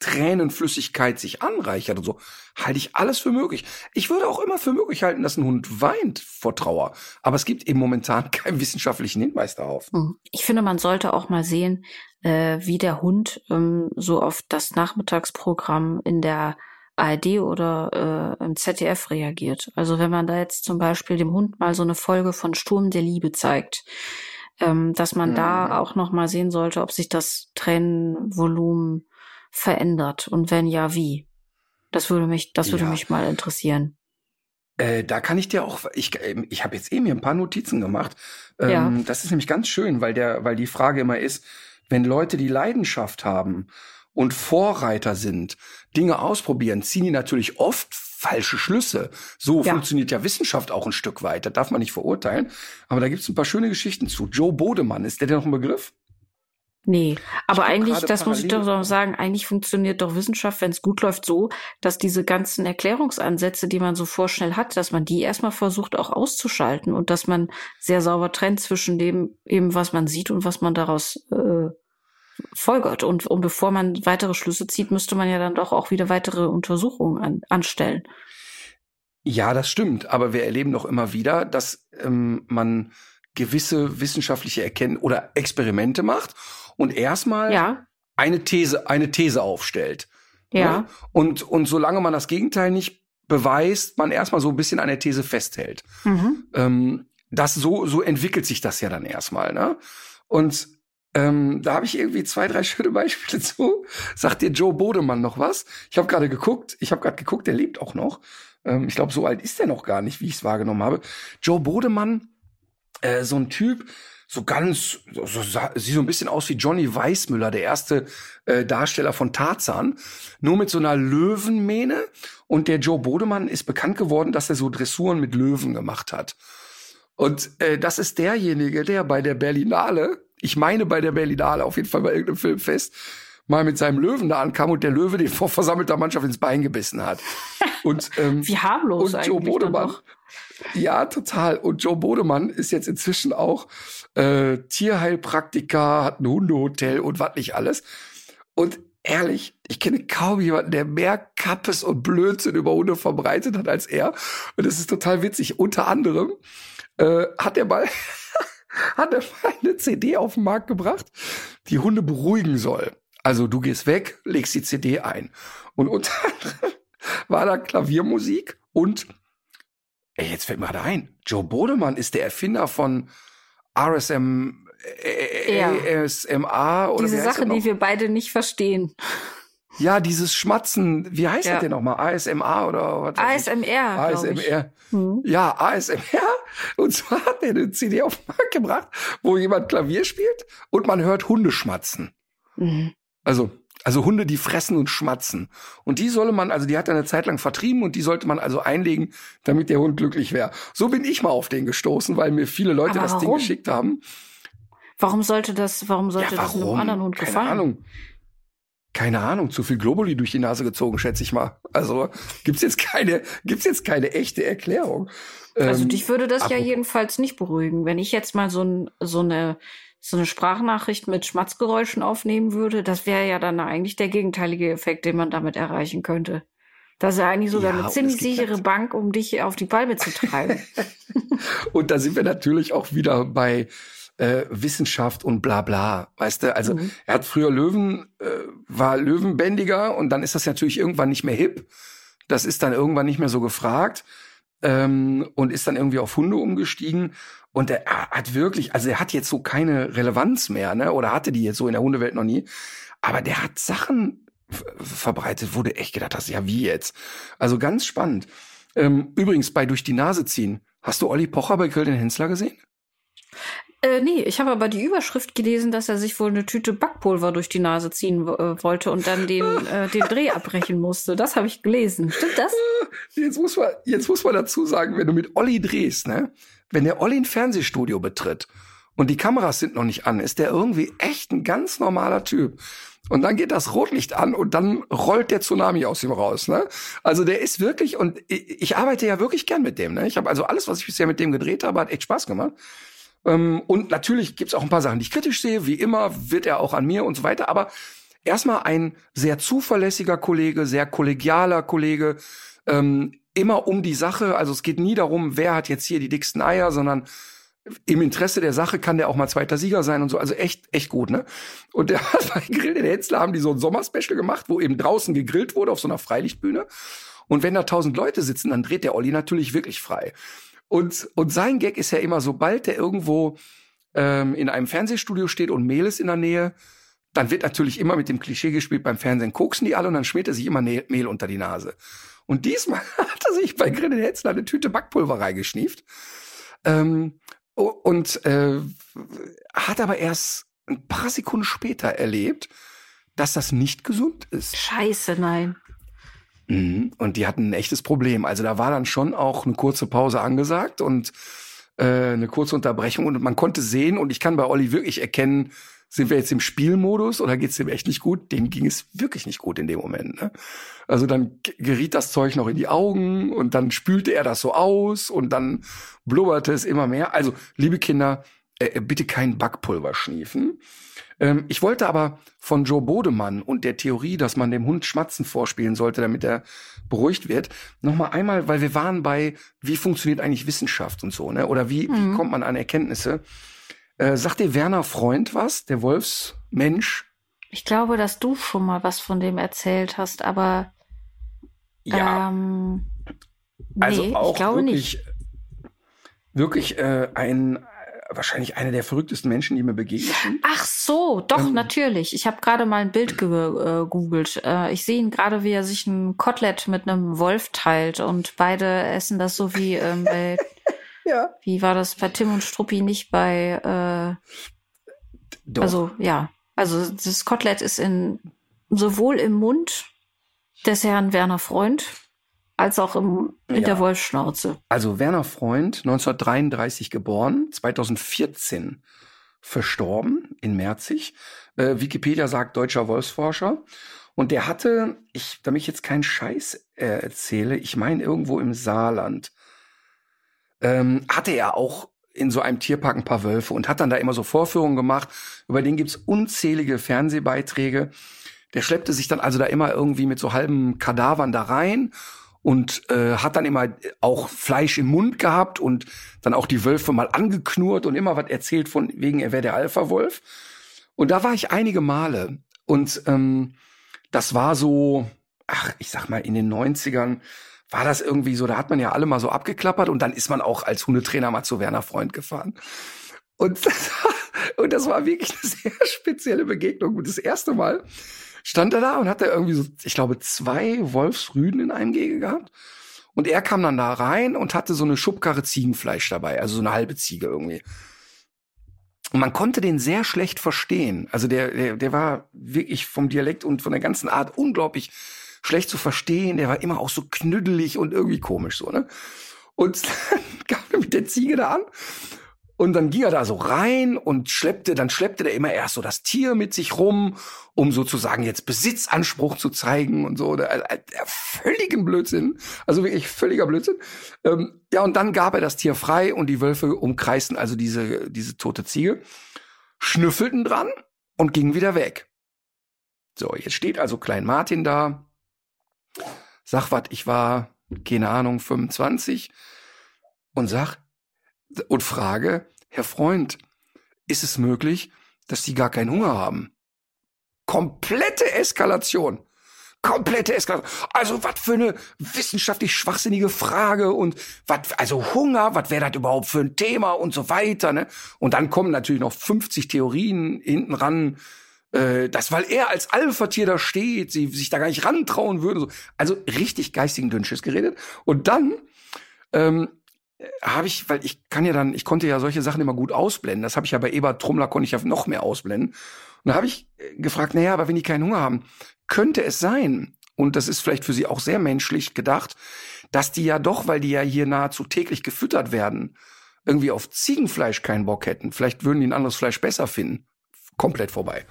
Tränenflüssigkeit sich anreichert und so, halte ich alles für möglich. Ich würde auch immer für möglich halten, dass ein Hund weint vor Trauer. Aber es gibt eben momentan keinen wissenschaftlichen Hinweis darauf. Hm. Ich finde, man sollte auch mal sehen, äh, wie der Hund ähm, so auf das Nachmittagsprogramm in der ARD oder äh, im ZDF reagiert. Also wenn man da jetzt zum Beispiel dem Hund mal so eine Folge von Sturm der Liebe zeigt, ähm, dass man mhm. da auch noch mal sehen sollte, ob sich das Tränenvolumen verändert und wenn ja, wie? Das würde mich, das würde ja. mich mal interessieren. Äh, da kann ich dir auch, ich, ähm, ich habe jetzt eben hier ein paar Notizen gemacht. Ähm, ja. Das ist nämlich ganz schön, weil der, weil die Frage immer ist, wenn Leute die Leidenschaft haben und Vorreiter sind, Dinge ausprobieren, ziehen die natürlich oft falsche Schlüsse. So Ja. funktioniert ja Wissenschaft auch ein Stück weit. Das darf man nicht verurteilen. Aber da gibt's ein paar schöne Geschichten zu. Joe Bodemann, ist der denn noch ein Begriff? Nee, aber eigentlich, das muss ich doch noch sagen, eigentlich funktioniert doch Wissenschaft, wenn es gut läuft, so, dass diese ganzen Erklärungsansätze, die man so vorschnell hat, dass man die erstmal versucht auch auszuschalten und dass man sehr sauber trennt zwischen dem, eben was man sieht und was man daraus äh, folgert. Und, und bevor man weitere Schlüsse zieht, müsste man ja dann doch auch wieder weitere Untersuchungen an, anstellen. Ja, das stimmt. Aber wir erleben doch immer wieder, dass ähm, man gewisse wissenschaftliche Erkennen oder Experimente macht und erstmal Ja, eine These, eine These aufstellt. ja. Ne? Und, und solange man das Gegenteil nicht beweist, man erstmal so ein bisschen an der These festhält. Mhm. Ähm, das so, so entwickelt sich das ja dann erstmal, ne? Und ähm, da habe ich irgendwie zwei, drei schöne Beispiele zu. Sagt dir Joe Bodemann noch was? Ich habe gerade geguckt, ich habe gerade geguckt, der lebt auch noch. Ähm, ich glaube, so alt ist er noch gar nicht, wie ich es wahrgenommen habe. Joe Bodemann, äh, so ein Typ, so ganz, so, sah- sieht so ein bisschen aus wie Johnny Weissmüller, der erste äh, Darsteller von Tarzan, nur mit so einer Löwenmähne. Und der Joe Bodemann ist bekannt geworden, dass er so Dressuren mit Löwen gemacht hat. Und äh, das ist derjenige, der bei der Berlinale, ich meine bei der Berlinale, auf jeden Fall bei irgendeinem Filmfest, mal mit seinem Löwen da ankam und der Löwe den vor versammelter Mannschaft ins Bein gebissen hat. Und, ähm, Wie harmlos und. Joe Bodemann. Ja, total. Und Joe Bodemann ist jetzt inzwischen auch äh, Tierheilpraktiker, hat ein Hundehotel und was nicht alles. Und ehrlich, ich kenne kaum jemanden, der mehr Kappes und Blödsinn über Hunde verbreitet hat als er. Und das ist total witzig. Unter anderem äh, hat er mal hat er mal eine CD auf den Markt gebracht, die Hunde beruhigen soll. Also du gehst weg, legst die CD ein. Und unter anderem war da Klaviermusik und ey, jetzt fällt mir gerade ein, Joe Bodemann ist der Erfinder von RSM. ASMA oder Diese Sache, die wir beide nicht verstehen. Ja, dieses Schmatzen, wie heißt Ja. das denn nochmal? ASMA oder was? ASMR. ASMR. Hm. Ja, ASMR. Und zwar hat er eine CD auf den Markt gebracht, wo jemand Klavier spielt und man hört Hunde schmatzen. Mhm. Also, also Hunde, die fressen und schmatzen. Und die solle man, also die hat er eine Zeit lang vertrieben und die sollte man also einlegen, damit der Hund glücklich wäre. So bin ich mal auf den gestoßen, weil mir viele Leute Aber das Ding warum? geschickt haben. Warum sollte das, warum sollte ja, das einem warum? anderen Hund Keine gefallen? Ahnung. Keine Ahnung, zu viel Globuli durch die Nase gezogen, schätze ich mal. Also gibt's jetzt keine, gibt's jetzt keine echte Erklärung. Also Ähm, dich würde das ja jedenfalls nicht beruhigen. Wenn ich jetzt mal so, ein, so eine so eine Sprachnachricht mit Schmatzgeräuschen aufnehmen würde, das wäre ja dann eigentlich der gegenteilige Effekt, den man damit erreichen könnte. Das ist ja eigentlich sogar Ja, eine ziemlich sichere halt- Bank, um dich auf die Palme zu treiben. Und da sind wir natürlich auch wieder bei äh, Wissenschaft und bla bla. Weißt du, also Mhm. er hat früher Löwen, äh, war Löwenbändiger und dann ist das natürlich irgendwann nicht mehr hip. Das ist dann irgendwann nicht mehr so gefragt ähm, und ist dann irgendwie auf Hunde umgestiegen. Und er hat wirklich, also er hat jetzt so keine Relevanz mehr, ne? Oder hatte die jetzt so in der Hundewelt noch nie. Aber der hat Sachen verbreitet, du echt gedacht hast, ja, wie jetzt? Also ganz spannend. Ähm, übrigens, bei durch die Nase ziehen. Hast du Olli Pocher bei Grill den Hensler gesehen? Äh, nee, ich habe aber die Überschrift gelesen, dass er sich wohl eine Tüte Backpulver durch die Nase ziehen äh, wollte und dann den, äh, den Dreh abbrechen musste. Das habe ich gelesen. Stimmt das? Jetzt muss man, jetzt muss man dazu sagen, wenn du mit Olli drehst, ne? Wenn der Olli ein Fernsehstudio betritt und die Kameras sind noch nicht an, ist der irgendwie echt ein ganz normaler Typ. Und dann geht das Rotlicht an und dann rollt der Tsunami aus ihm raus. Ne? Also der ist wirklich, und ich, ich arbeite ja wirklich gern mit dem. Ne? Ich habe also alles, was ich bisher mit dem gedreht habe, hat echt Spaß gemacht. Ähm, und natürlich gibt's auch ein paar Sachen, die ich kritisch sehe. Wie immer wird er auch an mir und so weiter. Aber erstmal ein sehr zuverlässiger Kollege, sehr kollegialer Kollege. Ähm, immer um die Sache. Also es geht nie darum, wer hat jetzt hier die dicksten Eier, sondern im Interesse der Sache kann der auch mal zweiter Sieger sein und so. Also echt, echt gut, ne? Und der hat bei Grill in Hensler haben die so ein Sommerspecial gemacht, wo eben draußen gegrillt wurde auf so einer Freilichtbühne. Und wenn da tausend Leute sitzen, dann dreht der Olli natürlich wirklich frei. Und, und sein Gag ist ja immer, sobald der irgendwo ähm, in einem Fernsehstudio steht und Mehl ist in der Nähe, dann wird natürlich immer mit dem Klischee gespielt, beim Fernsehen koksen die alle und dann schmiert er sich immer Mehl unter die Nase. Und diesmal hat er sich bei Grill in Hensler eine Tüte Backpulver reingeschnieft. Ähm, und äh, hat aber erst ein paar Sekunden später erlebt, dass das nicht gesund ist. Scheiße, nein. Mhm. Und die hatten ein echtes Problem. Also da war dann schon auch eine kurze Pause angesagt und äh, eine kurze Unterbrechung. Und man konnte sehen, und ich kann bei Olli wirklich erkennen, sind wir jetzt im Spielmodus oder geht's dem echt nicht gut? Dem ging es wirklich nicht gut in dem Moment. Ne? Also dann geriet das Zeug noch in die Augen und dann spülte er das so aus und dann blubberte es immer mehr. Also, liebe Kinder, äh, äh bitte kein Backpulver schniefen. Ähm, ich wollte aber von Joe Bodemann und der Theorie, dass man dem Hund Schmatzen vorspielen sollte, damit er beruhigt wird, noch mal einmal, weil wir waren bei, wie funktioniert eigentlich Wissenschaft und so, ne? Oder wie, mhm. wie kommt man an Erkenntnisse? Äh, sagt dir Werner Freund was, der Wolfsmensch? Ich glaube, dass du schon mal was von dem erzählt hast, aber ja. Ähm, also nee, auch ich glaube wirklich, nicht. Wirklich äh, ein wahrscheinlich einer der verrücktesten Menschen, die mir begegnet sind. Ach so, doch, ähm, natürlich. Ich habe gerade mal ein Bild gegoogelt. Äh, ich sehe ihn gerade, wie er sich ein Kotelett mit einem Wolf teilt und beide essen das so wie ähm, bei ja. Wie war das bei Tim und Struppi nicht bei äh, Doch. Also ja, also das Kotelett ist in sowohl im Mund des Herrn Werner Freund als auch im, in ja. der Wolfsschnauze. Also Werner Freund, 1933 geboren, 2014 verstorben in Merzig. Äh, Wikipedia sagt deutscher Wolfsforscher. Und der hatte, ich, damit ich jetzt keinen Scheiß äh, erzähle, ich meine irgendwo im Saarland, ähm, hatte er auch in so einem Tierpark ein paar Wölfe und hat dann da immer so Vorführungen gemacht. Über den gibt's unzählige Fernsehbeiträge. Der schleppte sich dann also da immer irgendwie mit so halben Kadavern da rein und äh, hat dann immer auch Fleisch im Mund gehabt und dann auch die Wölfe mal angeknurrt und immer was erzählt von wegen, er wäre der Alpha-Wolf. Und da war ich einige Male und ähm, das war so, ach, ich sag mal, in den 90ern war das irgendwie so, da hat man ja alle mal so abgeklappert und dann ist man auch als Hundetrainer mal zu Werner Freund gefahren. Und das, und das war wirklich eine sehr spezielle Begegnung. Und das erste Mal stand er da und hat da irgendwie so, ich glaube, zwei Wolfsrüden in einem Gehege gehabt. Und er kam dann da rein und hatte so eine Schubkarre Ziegenfleisch dabei, also so eine halbe Ziege irgendwie. Und man konnte den sehr schlecht verstehen. Also der, der, der war wirklich vom Dialekt und von der ganzen Art unglaublich schlecht zu verstehen. Der war immer auch so knüddelig und irgendwie komisch so, ne? Und dann kam er mit der Ziege da an. Und dann ging er da so rein und schleppte, dann schleppte der immer erst so das Tier mit sich rum, um sozusagen jetzt Besitzanspruch zu zeigen und so. Der, der, der völligen Blödsinn. Also wirklich völliger Blödsinn. Ähm, ja, und dann gab er das Tier frei und die Wölfe umkreisten also diese, diese tote Ziege, schnüffelten dran und gingen wieder weg. So, jetzt steht also Klein Martin da, sag was, ich war, keine Ahnung, 25 und sag und frage, Herr Freund, ist es möglich, dass Sie gar keinen Hunger haben? Komplette Eskalation. Komplette Eskalation. Also, was für eine wissenschaftlich schwachsinnige Frage und was, also Hunger, was wäre das überhaupt für ein Thema und so weiter, ne? Und dann kommen natürlich noch 50 Theorien hinten ran, äh, das, weil er als Alpha-Tier da steht, sie sich da gar nicht rantrauen würde. So. Also richtig geistigen Dünnschiss geredet. Und dann ähm, habe ich, weil ich kann ja dann, ich konnte ja solche Sachen immer gut ausblenden. Das habe ich ja bei Ebert Trummler konnte ich ja noch mehr ausblenden. Und da habe ich äh, gefragt, naja, aber wenn die keinen Hunger haben, könnte es sein, und das ist vielleicht für sie auch sehr menschlich gedacht, dass die ja doch, weil die ja hier nahezu täglich gefüttert werden, irgendwie auf Ziegenfleisch keinen Bock hätten. Vielleicht würden die ein anderes Fleisch besser finden. Komplett vorbei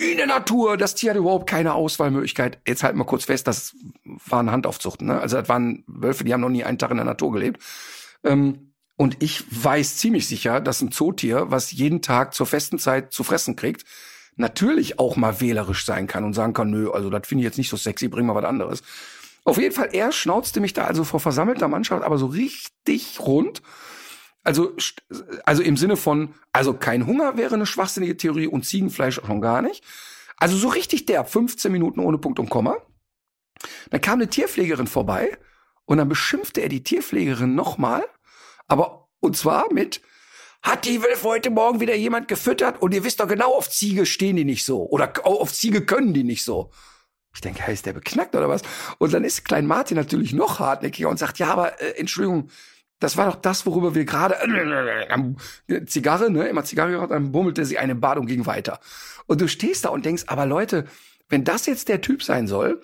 in der Natur. Das Tier hat überhaupt keine Auswahlmöglichkeit. Jetzt halt mal kurz fest, das waren Handaufzuchten. Ne? Also das waren Wölfe, die haben noch nie einen Tag in der Natur gelebt. Ähm, und ich weiß ziemlich sicher, dass ein Zootier, was jeden Tag zur festen Zeit zu fressen kriegt, natürlich auch mal wählerisch sein kann und sagen kann, nö, also das finde ich jetzt nicht so sexy, bring mal was anderes. Auf jeden Fall, er schnauzte mich da also vor versammelter Mannschaft aber so richtig rund also, also im Sinne von, also kein Hunger wäre eine schwachsinnige Theorie und Ziegenfleisch schon gar nicht. Also so richtig der 15 Minuten ohne Punkt und Komma. Dann kam eine Tierpflegerin vorbei und dann beschimpfte er die Tierpflegerin nochmal, aber und zwar mit, hat die Wölfe heute Morgen wieder jemand gefüttert und ihr wisst doch genau, auf Ziege stehen die nicht so oder auf Ziege können die nicht so. Ich denke, heißt der beknackt oder was? Und dann ist Klein Martin natürlich noch hartnäckiger und sagt, ja, aber äh, Entschuldigung, das war doch das, worüber wir gerade äh, Zigarre, ne, immer Zigarre geraucht, dann bummelte sie eine Bad und ging weiter. Und du stehst da und denkst, aber Leute, wenn das jetzt der Typ sein soll,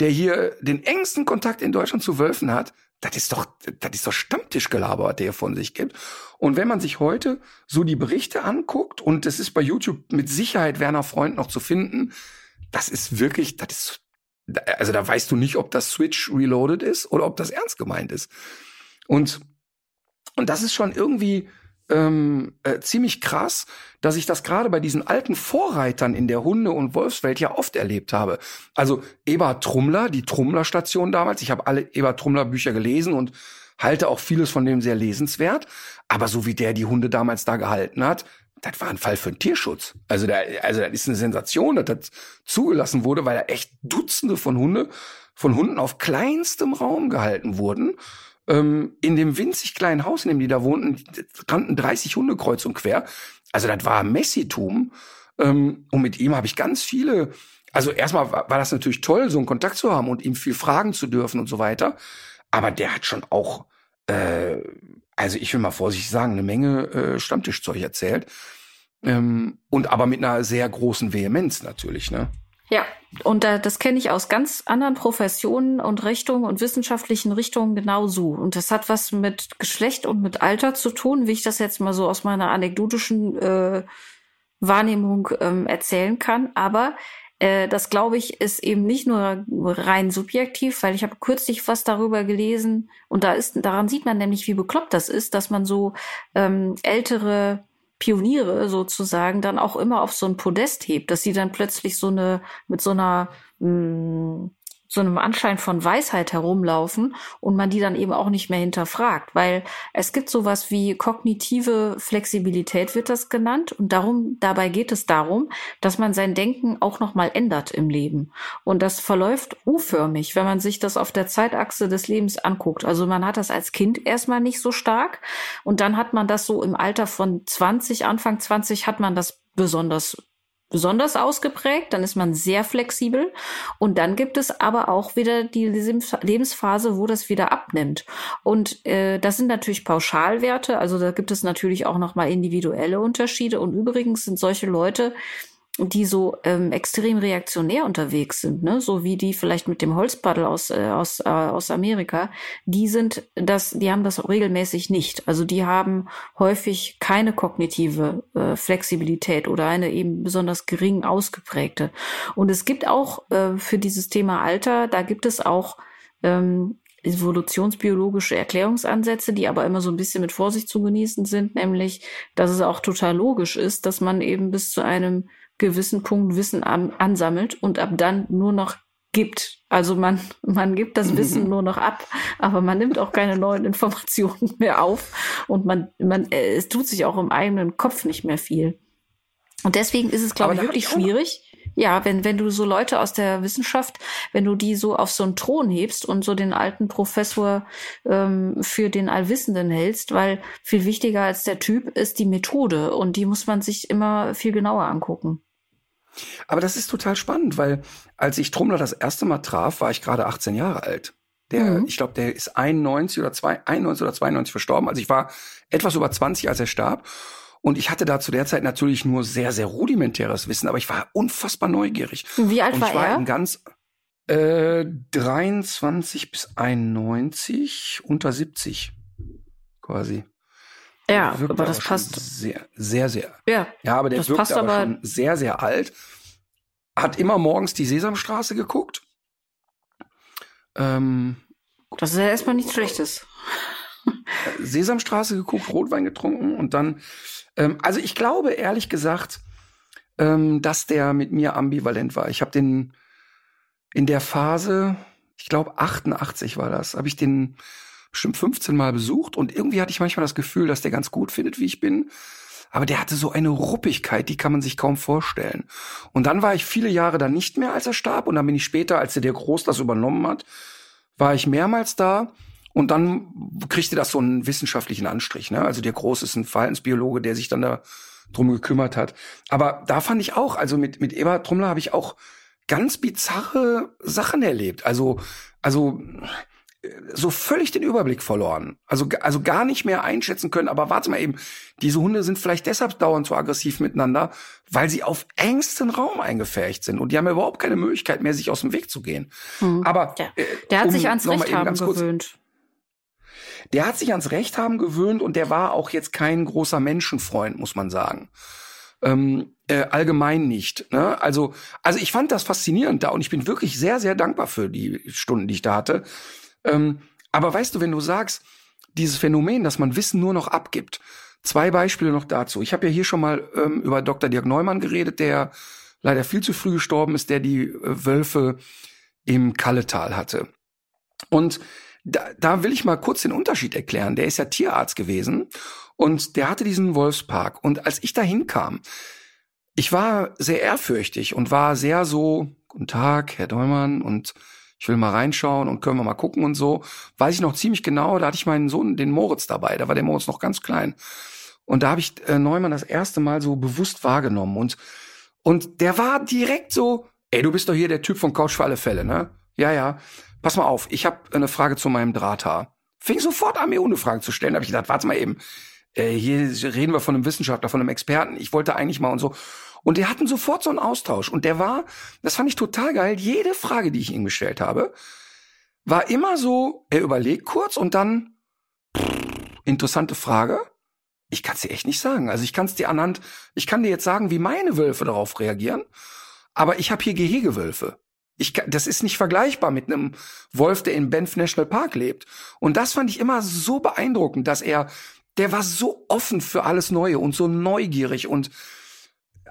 der hier den engsten Kontakt in Deutschland zu Wölfen hat, das ist doch, das ist doch Stammtischgelaber, der von sich gibt. Und wenn man sich heute so die Berichte anguckt, und es ist bei YouTube mit Sicherheit Werner Freund noch zu finden, das ist wirklich, das ist, also da weißt du nicht, ob das Switch reloaded ist oder ob das ernst gemeint ist. Und, und das ist schon irgendwie, ähm, äh, ziemlich krass, dass ich das gerade bei diesen alten Vorreitern in der Hunde- und Wolfswelt ja oft erlebt habe. Also Eberhard Trummler, die Trummler-Station damals. Ich habe alle Eberhard Trummler-Bücher gelesen und halte auch vieles von dem sehr lesenswert. Aber so wie der die Hunde damals da gehalten hat, das war ein Fall für den Tierschutz. Also da, also das ist eine Sensation, dass das zugelassen wurde, weil da echt Dutzende von Hunde, von Hunden auf kleinstem Raum gehalten wurden ähm, in dem winzig kleinen Haus, in dem die da wohnten, rannten 30 Hunde kreuz und quer. Also das war Messitum. Ähm, und mit ihm habe ich ganz viele, also erstmal war, war das natürlich toll, so einen Kontakt zu haben und ihm viel fragen zu dürfen und so weiter. Aber der hat schon auch, äh, also ich will mal vorsichtig sagen, eine Menge äh, Stammtischzeug erzählt. Ähm, und aber mit einer sehr großen Vehemenz natürlich, ne? Ja, und äh, das kenne ich aus ganz anderen Professionen und Richtungen und wissenschaftlichen Richtungen genauso. Und das hat was mit Geschlecht und mit Alter zu tun, wie ich das jetzt mal so aus meiner anekdotischen äh, Wahrnehmung ähm, erzählen kann. Aber äh, das, glaube ich, ist eben nicht nur rein subjektiv, weil ich habe kürzlich was darüber gelesen und da ist, daran sieht man nämlich, wie bekloppt das ist, dass man so ähm, ältere Pioniere sozusagen dann auch immer auf so ein Podest hebt, dass sie dann plötzlich so eine mit so einer mh, mm, so einem Anschein von Weisheit herumlaufen und man die dann eben auch nicht mehr hinterfragt, weil es gibt sowas wie kognitive Flexibilität wird das genannt. Und darum dabei geht es darum, dass man sein Denken auch noch mal ändert im Leben. Und das verläuft u-förmig, wenn man sich das auf der Zeitachse des Lebens anguckt. Also man hat das als Kind erstmal nicht so stark. Und dann hat man das so im Alter von 20, Anfang 20 hat man das besonders besonders ausgeprägt, dann ist man sehr flexibel. Und dann gibt es aber auch wieder die Lebensphase, wo das wieder abnimmt. Und äh, das sind natürlich Pauschalwerte, also da gibt es natürlich auch noch mal individuelle Unterschiede. Und übrigens sind solche Leute, die so ähm, extrem reaktionär unterwegs sind, ne, so wie die vielleicht mit dem Holzpaddel aus äh, aus äh, aus Amerika, die sind das, die haben das regelmäßig nicht. Also die haben häufig keine kognitive äh, Flexibilität oder eine eben besonders gering ausgeprägte. Und es gibt auch äh, für dieses Thema Alter, da gibt es auch ähm, evolutionsbiologische Erklärungsansätze, die aber immer so ein bisschen mit Vorsicht zu genießen sind, nämlich, dass es auch total logisch ist, dass man eben bis zu einem gewissen Punkt Wissen an, ansammelt und ab dann nur noch gibt. Also man, man gibt das Wissen nur noch ab, aber man nimmt auch keine neuen Informationen mehr auf und man, man, äh, es tut sich auch im eigenen Kopf nicht mehr viel. Und deswegen ist es, glaube ich, wirklich schwierig. Ja, wenn, wenn du so Leute aus der Wissenschaft, wenn du die so auf so einen Thron hebst und so den alten Professor ähm, für den Allwissenden hältst, weil viel wichtiger als der Typ ist die Methode und die muss man sich immer viel genauer angucken. Aber das ist total spannend, weil als ich Trummler das erste Mal traf, war ich gerade 18 Jahre alt. Der, mhm. ich glaube, der ist 91 oder, 2, 91 oder 92 verstorben. Also ich war etwas über 20, als er starb. Und ich hatte da zu der Zeit natürlich nur sehr, sehr rudimentäres Wissen, aber ich war unfassbar neugierig. Wie alt Und war, ich war er? ganz äh, 23 bis 91, unter 70 quasi. Ja, aber das aber passt. Sehr, sehr, sehr. Ja, ja aber der das wirkt passt aber, aber schon sehr, sehr alt. Hat immer morgens die Sesamstraße geguckt. Ähm, das ist ja erstmal nichts Schlechtes. Sesamstraße geguckt, Rotwein getrunken und dann. Ähm, also ich glaube ehrlich gesagt, ähm, dass der mit mir ambivalent war. Ich habe den in der Phase, ich glaube 88 war das, habe ich den bestimmt 15 Mal besucht und irgendwie hatte ich manchmal das Gefühl, dass der ganz gut findet, wie ich bin. Aber der hatte so eine Ruppigkeit, die kann man sich kaum vorstellen. Und dann war ich viele Jahre da nicht mehr, als er starb. Und dann bin ich später, als der, der Groß das übernommen hat, war ich mehrmals da. Und dann kriegte das so einen wissenschaftlichen Anstrich. Ne? Also der Groß ist ein Verhaltensbiologe, der sich dann da drum gekümmert hat. Aber da fand ich auch, also mit, mit Eberhard Trummler habe ich auch ganz bizarre Sachen erlebt. Also, also so völlig den Überblick verloren. Also, also gar nicht mehr einschätzen können, aber warte mal eben, diese Hunde sind vielleicht deshalb dauernd so aggressiv miteinander, weil sie auf engsten Raum eingefärcht sind und die haben ja überhaupt keine Möglichkeit mehr, sich aus dem Weg zu gehen. Hm. Aber der, äh, der hat um, sich ans Recht haben gewöhnt. Der hat sich ans Recht haben gewöhnt und der war auch jetzt kein großer Menschenfreund, muss man sagen. Ähm, äh, allgemein nicht. Ne? Also, also ich fand das faszinierend da und ich bin wirklich sehr, sehr dankbar für die Stunden, die ich da hatte. Ähm, aber weißt du, wenn du sagst, dieses Phänomen, dass man Wissen nur noch abgibt, zwei Beispiele noch dazu. Ich habe ja hier schon mal ähm, über Dr. Dirk Neumann geredet, der leider viel zu früh gestorben ist, der die äh, Wölfe im Kalletal hatte. Und da, da will ich mal kurz den Unterschied erklären. Der ist ja Tierarzt gewesen und der hatte diesen Wolfspark. Und als ich da hinkam, ich war sehr ehrfürchtig und war sehr so, guten Tag, Herr Neumann, und ich will mal reinschauen und können wir mal gucken und so. Weiß ich noch ziemlich genau, da hatte ich meinen Sohn, den Moritz, dabei. Da war der Moritz noch ganz klein. Und da habe ich äh, Neumann das erste Mal so bewusst wahrgenommen. Und, und der war direkt so, ey, du bist doch hier der Typ von Couch für alle Fälle, ne? Ja, ja. Pass mal auf, ich habe eine Frage zu meinem Drahthaar. Fing sofort an, mir ohne Fragen zu stellen. Da habe ich gedacht, warte mal eben, äh, hier reden wir von einem Wissenschaftler, von einem Experten. Ich wollte eigentlich mal und so. Und die hatten sofort so einen Austausch. Und der war, das fand ich total geil, jede Frage, die ich ihm gestellt habe, war immer so, er überlegt kurz und dann, interessante Frage. Ich kann es dir echt nicht sagen. Also ich kann es dir anhand, ich kann dir jetzt sagen, wie meine Wölfe darauf reagieren, aber ich habe hier Gehegewölfe. Ich, das ist nicht vergleichbar mit einem Wolf, der in Banff National Park lebt. Und das fand ich immer so beeindruckend, dass er, der war so offen für alles Neue und so neugierig und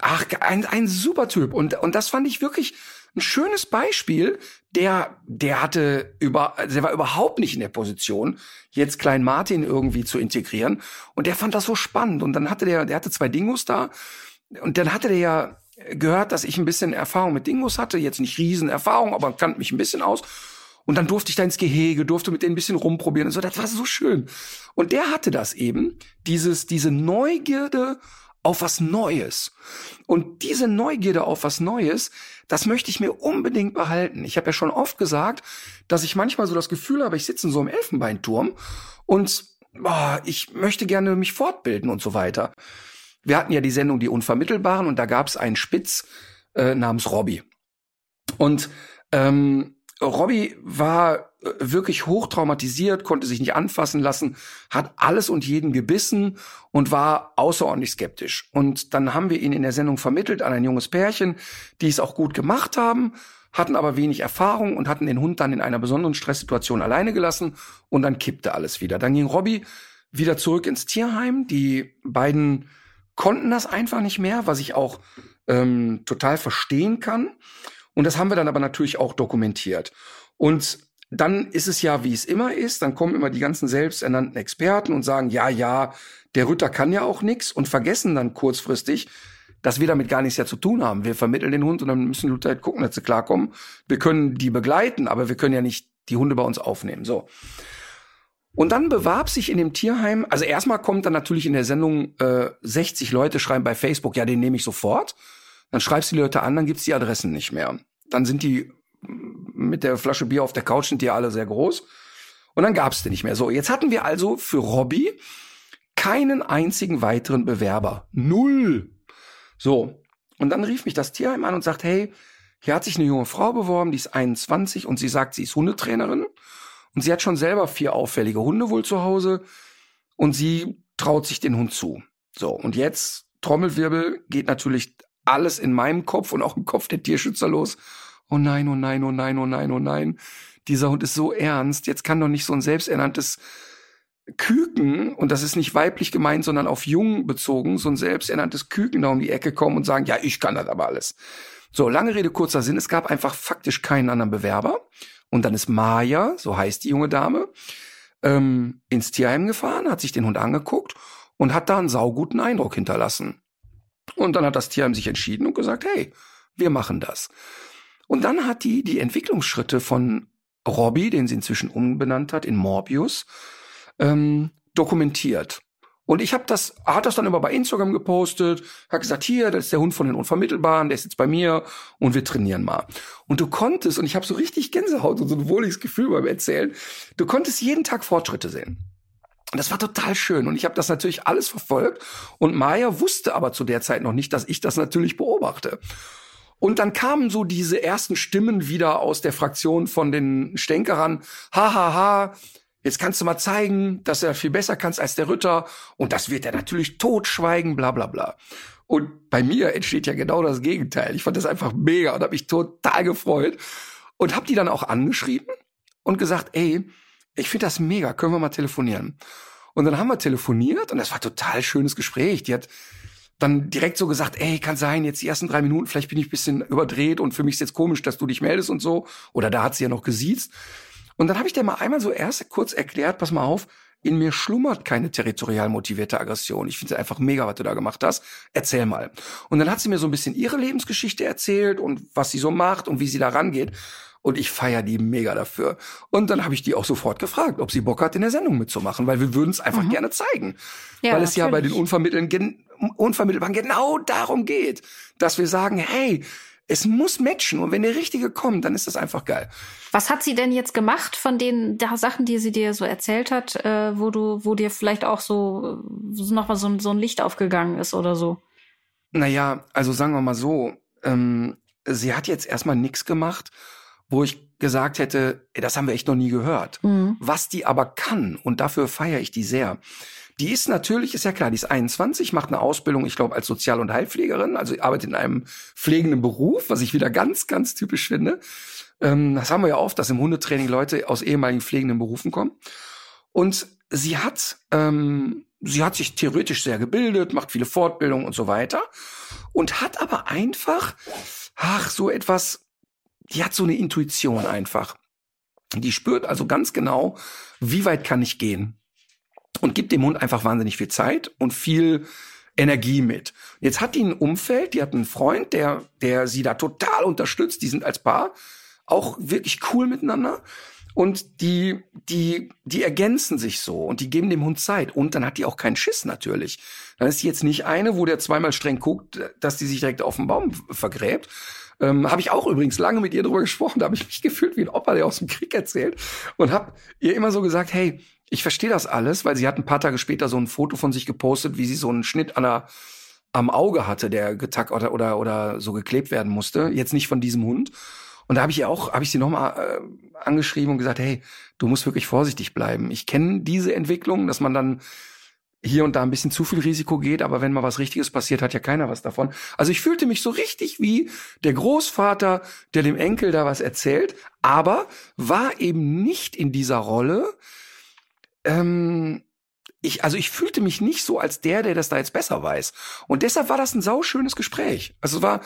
Ach, ein, ein super Typ. Und, und das fand ich wirklich ein schönes Beispiel. Der, der hatte über, der war überhaupt nicht in der Position, jetzt Klein Martin irgendwie zu integrieren. Und der fand das so spannend. Und dann hatte der, der hatte zwei Dingos da. Und dann hatte der ja gehört, dass ich ein bisschen Erfahrung mit Dingos hatte. Jetzt nicht Riesenerfahrung, aber kannte mich ein bisschen aus. Und dann durfte ich da ins Gehege, durfte mit denen ein bisschen rumprobieren und so. Das war so schön. Und der hatte das eben, dieses, diese Neugierde auf was Neues. Und diese Neugierde auf was Neues, das möchte ich mir unbedingt behalten. Ich habe ja schon oft gesagt, dass ich manchmal so das Gefühl habe, ich sitze in so einem Elfenbeinturm und oh, ich möchte gerne mich fortbilden und so weiter. Wir hatten ja die Sendung Die Unvermittelbaren und da gab es einen Spitz äh, namens Robby. Und ähm, Robby war äh, wirklich hoch traumatisiert, konnte sich nicht anfassen lassen, hat alles und jeden gebissen und war außerordentlich skeptisch. Und dann haben wir ihn in der Sendung vermittelt an ein junges Pärchen, die es auch gut gemacht haben, hatten aber wenig Erfahrung und hatten den Hund dann in einer besonderen Stresssituation alleine gelassen und dann kippte alles wieder. Dann ging Robby wieder zurück ins Tierheim. Die beiden konnten das einfach nicht mehr, was ich auch ähm, total verstehen kann. Und das haben wir dann aber natürlich auch dokumentiert. Und dann ist es ja, wie es immer ist, dann kommen immer die ganzen selbsternannten Experten und sagen, ja, ja, der Ritter kann ja auch nichts und vergessen dann kurzfristig, dass wir damit gar nichts ja zu tun haben. Wir vermitteln den Hund und dann müssen die Leute halt gucken, dass sie klarkommen. Wir können die begleiten, aber wir können ja nicht die Hunde bei uns aufnehmen. So. Und dann bewarb sich in dem Tierheim, also erstmal kommt dann natürlich in der Sendung äh, 60 Leute schreiben bei Facebook, ja, den nehme ich sofort. Dann schreibst du die Leute an, dann gibt's die Adressen nicht mehr. Dann sind die mit der Flasche Bier auf der Couch sind die alle sehr groß. Und dann gab's die nicht mehr. So, jetzt hatten wir also für Robby keinen einzigen weiteren Bewerber. Null. So. Und dann rief mich das Tierheim an und sagt, hey, hier hat sich eine junge Frau beworben, die ist 21 und sie sagt, sie ist Hundetrainerin und sie hat schon selber vier auffällige Hunde wohl zu Hause und sie traut sich den Hund zu. So. Und jetzt Trommelwirbel geht natürlich alles in meinem Kopf und auch im Kopf der Tierschützer los. Oh nein, oh nein, oh nein, oh nein, oh nein. Dieser Hund ist so ernst. Jetzt kann doch nicht so ein selbsternanntes Küken, und das ist nicht weiblich gemeint, sondern auf jung bezogen, so ein selbsternanntes Küken da um die Ecke kommen und sagen, ja, ich kann das aber alles. So, lange Rede, kurzer Sinn. Es gab einfach faktisch keinen anderen Bewerber. Und dann ist Maya, so heißt die junge Dame, ähm, ins Tierheim gefahren, hat sich den Hund angeguckt und hat da einen sauguten Eindruck hinterlassen. Und dann hat das Tierheim sich entschieden und gesagt, hey, wir machen das. Und dann hat die die Entwicklungsschritte von Robbie, den sie inzwischen umbenannt hat, in Morbius, ähm, dokumentiert. Und ich habe das, hat das dann immer bei Instagram gepostet, hat gesagt, hier, das ist der Hund von den Unvermittelbaren, der ist jetzt bei mir und wir trainieren mal. Und du konntest, und ich habe so richtig Gänsehaut und so ein wohliges Gefühl beim Erzählen, du konntest jeden Tag Fortschritte sehen. Und das war total schön. Und ich habe das natürlich alles verfolgt. Und Maya wusste aber zu der Zeit noch nicht, dass ich das natürlich beobachte. Und dann kamen so diese ersten Stimmen wieder aus der Fraktion von den Stänkerern. Ha, ha, ha, Jetzt kannst du mal zeigen, dass er viel besser kannst als der Ritter. Und das wird er natürlich totschweigen, bla bla bla. Und bei mir entsteht ja genau das Gegenteil. Ich fand das einfach mega und habe mich total gefreut. Und habe die dann auch angeschrieben und gesagt, ey, ich finde das mega, können wir mal telefonieren. Und dann haben wir telefoniert und das war total schönes Gespräch. Die hat dann direkt so gesagt, ey, kann sein, jetzt die ersten drei Minuten, vielleicht bin ich ein bisschen überdreht und für mich ist jetzt komisch, dass du dich meldest und so. Oder da hat sie ja noch gesiezt. Und dann habe ich dir mal einmal so erst kurz erklärt, pass mal auf, in mir schlummert keine territorial motivierte Aggression. Ich finde es einfach mega, was du da gemacht hast. Erzähl mal. Und dann hat sie mir so ein bisschen ihre Lebensgeschichte erzählt und was sie so macht und wie sie da rangeht. Und ich feiere die mega dafür. Und dann habe ich die auch sofort gefragt, ob sie Bock hat, in der Sendung mitzumachen, weil wir würden es einfach mhm. gerne zeigen. Ja, weil es natürlich. ja bei den Unvermitteln, Unvermittelbaren genau darum geht, dass wir sagen, hey, es muss matchen und wenn der Richtige kommt, dann ist das einfach geil. Was hat sie denn jetzt gemacht von den Sachen, die sie dir so erzählt hat, äh, wo du, wo dir vielleicht auch so, so noch mal so, so ein Licht aufgegangen ist oder so? Naja, also sagen wir mal so, ähm, sie hat jetzt erstmal nichts gemacht, wo ich gesagt hätte, das haben wir echt noch nie gehört. Mhm. Was die aber kann, und dafür feiere ich die sehr, die ist natürlich, ist ja klar, die ist 21, macht eine Ausbildung, ich glaube, als Sozial- und Heilpflegerin, also arbeitet in einem pflegenden Beruf, was ich wieder ganz, ganz typisch finde. Ähm, das haben wir ja oft, dass im Hundetraining Leute aus ehemaligen pflegenden Berufen kommen. Und sie hat, ähm, sie hat sich theoretisch sehr gebildet, macht viele Fortbildungen und so weiter und hat aber einfach, ach, so etwas, die hat so eine Intuition einfach. Die spürt also ganz genau, wie weit kann ich gehen und gibt dem Hund einfach wahnsinnig viel Zeit und viel Energie mit. Jetzt hat die ein Umfeld, die hat einen Freund, der, der sie da total unterstützt. Die sind als Paar auch wirklich cool miteinander. Und die, die, die ergänzen sich so und die geben dem Hund Zeit. Und dann hat die auch keinen Schiss natürlich. Dann ist die jetzt nicht eine, wo der zweimal streng guckt, dass die sich direkt auf den Baum vergräbt. Ähm, habe ich auch übrigens lange mit ihr drüber gesprochen. Da habe ich mich gefühlt wie ein Opa, der aus dem Krieg erzählt. Und habe ihr immer so gesagt, hey, ich verstehe das alles, weil sie hat ein paar Tage später so ein Foto von sich gepostet, wie sie so einen Schnitt an der, am Auge hatte, der getackt oder, oder, oder so geklebt werden musste. Jetzt nicht von diesem Hund. Und da habe ich ihr auch, habe ich sie nochmal äh, angeschrieben und gesagt, hey, du musst wirklich vorsichtig bleiben. Ich kenne diese Entwicklung, dass man dann hier und da ein bisschen zu viel Risiko geht, aber wenn mal was Richtiges passiert, hat ja keiner was davon. Also ich fühlte mich so richtig wie der Großvater, der dem Enkel da was erzählt, aber war eben nicht in dieser Rolle, ähm, ich, also ich fühlte mich nicht so als der, der das da jetzt besser weiß. Und deshalb war das ein sauschönes Gespräch. Also es war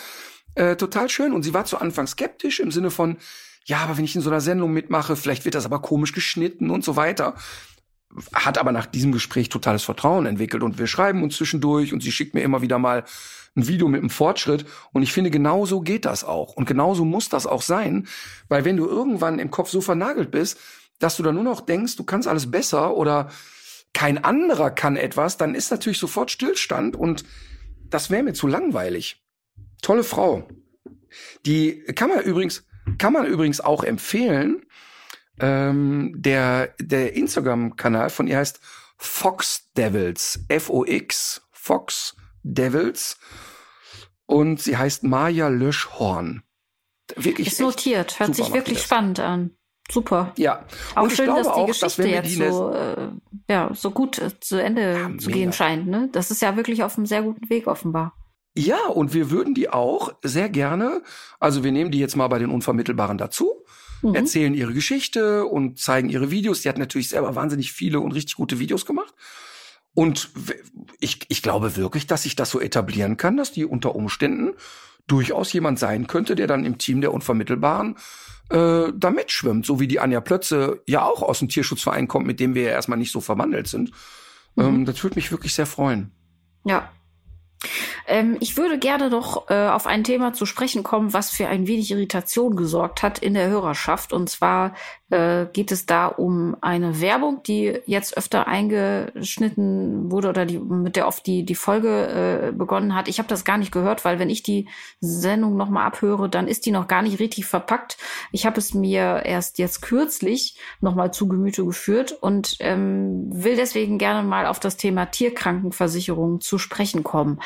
äh, total schön und sie war zu Anfang skeptisch im Sinne von, ja, aber wenn ich in so einer Sendung mitmache, vielleicht wird das aber komisch geschnitten und so weiter. Hat aber nach diesem Gespräch totales Vertrauen entwickelt und wir schreiben uns zwischendurch und sie schickt mir immer wieder mal ein Video mit einem Fortschritt und ich finde, genauso geht das auch und genauso muss das auch sein, weil wenn du irgendwann im Kopf so vernagelt bist, dass du dann nur noch denkst, du kannst alles besser oder kein anderer kann etwas, dann ist natürlich sofort Stillstand und das wäre mir zu langweilig. Tolle Frau. Die kann man übrigens, kann man übrigens auch empfehlen. Ähm, der der Instagram-Kanal von ihr heißt Fox Devils. F-O-X, Fox Devils. Und sie heißt Maja Löschhorn. Wirklich. Ist notiert. Hört sich wirklich spannend an. Super. Ja. Auch und schön, dass die auch, Geschichte dass jetzt so, äh, ja, so gut äh, zu Ende ja, zu gehen scheint. Ne? Das ist ja wirklich auf einem sehr guten Weg offenbar. Ja, und wir würden die auch sehr gerne, also wir nehmen die jetzt mal bei den Unvermittelbaren dazu, mhm. erzählen ihre Geschichte und zeigen ihre Videos. Die hat natürlich selber wahnsinnig viele und richtig gute Videos gemacht. Und ich, ich glaube wirklich, dass sich das so etablieren kann, dass die unter Umständen durchaus jemand sein könnte, der dann im Team der Unvermittelbaren äh, da mitschwimmt, so wie die Anja Plötze ja auch aus dem Tierschutzverein kommt, mit dem wir ja erstmal nicht so verwandelt sind. Mhm. Ähm, das würde mich wirklich sehr freuen. Ja. Ähm, ich würde gerne noch äh, auf ein Thema zu sprechen kommen, was für ein wenig Irritation gesorgt hat in der Hörerschaft. Und zwar äh, geht es da um eine Werbung, die jetzt öfter eingeschnitten wurde oder die, mit der oft die, die Folge äh, begonnen hat. Ich habe das gar nicht gehört, weil wenn ich die Sendung nochmal abhöre, dann ist die noch gar nicht richtig verpackt. Ich habe es mir erst jetzt kürzlich nochmal zu Gemüte geführt und ähm, will deswegen gerne mal auf das Thema Tierkrankenversicherung zu sprechen kommen.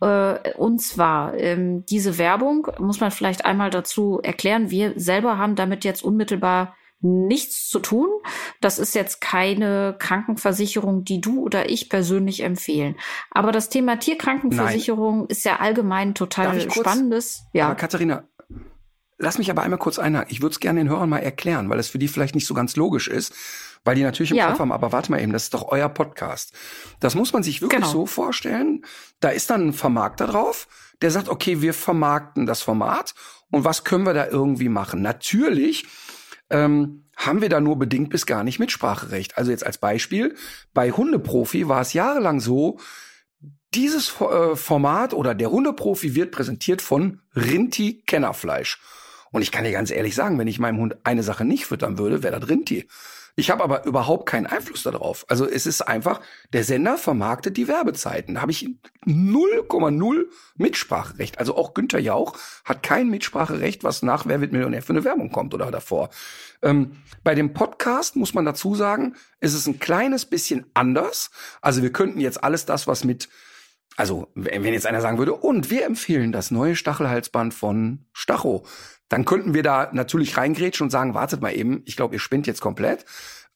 Äh, und zwar ähm, diese Werbung muss man vielleicht einmal dazu erklären. Wir selber haben damit jetzt unmittelbar nichts zu tun. Das ist jetzt keine Krankenversicherung, die du oder ich persönlich empfehlen. Aber das Thema Tierkrankenversicherung Nein. ist ja allgemein total spannendes. Ja. Aber Katharina, lass mich aber einmal kurz einhaken. Ich würde es gerne den Hörern mal erklären, weil es für die vielleicht nicht so ganz logisch ist, weil die natürlich im ja. Kopf haben, aber warte mal eben, das ist doch euer Podcast. Das muss man sich wirklich genau. so vorstellen. Da ist dann ein Vermarkter drauf, der sagt, okay, wir vermarkten das Format und was können wir da irgendwie machen? Natürlich ähm, haben wir da nur bedingt bis gar nicht Mitspracherecht. Also jetzt als Beispiel, bei Hundeprofi war es jahrelang so, dieses äh, Format oder der Hundeprofi wird präsentiert von Rinti Kennerfleisch. Und ich kann dir ganz ehrlich sagen, wenn ich meinem Hund eine Sache nicht füttern würde, wäre das Rinti. Ich habe aber überhaupt keinen Einfluss darauf. Also es ist einfach, der Sender vermarktet die Werbezeiten. Da habe ich 0,0 Mitspracherecht. Also auch Günther Jauch hat kein Mitspracherecht, was nach Wer wird Millionär für eine Werbung kommt oder davor. Ähm, bei dem Podcast muss man dazu sagen, ist es ein kleines bisschen anders. Also wir könnten jetzt alles das, was mit also, wenn jetzt einer sagen würde, und wir empfehlen das neue Stachelhalsband von Stacho, dann könnten wir da natürlich reingrätschen und sagen, wartet mal eben, ich glaube, ihr spinnt jetzt komplett.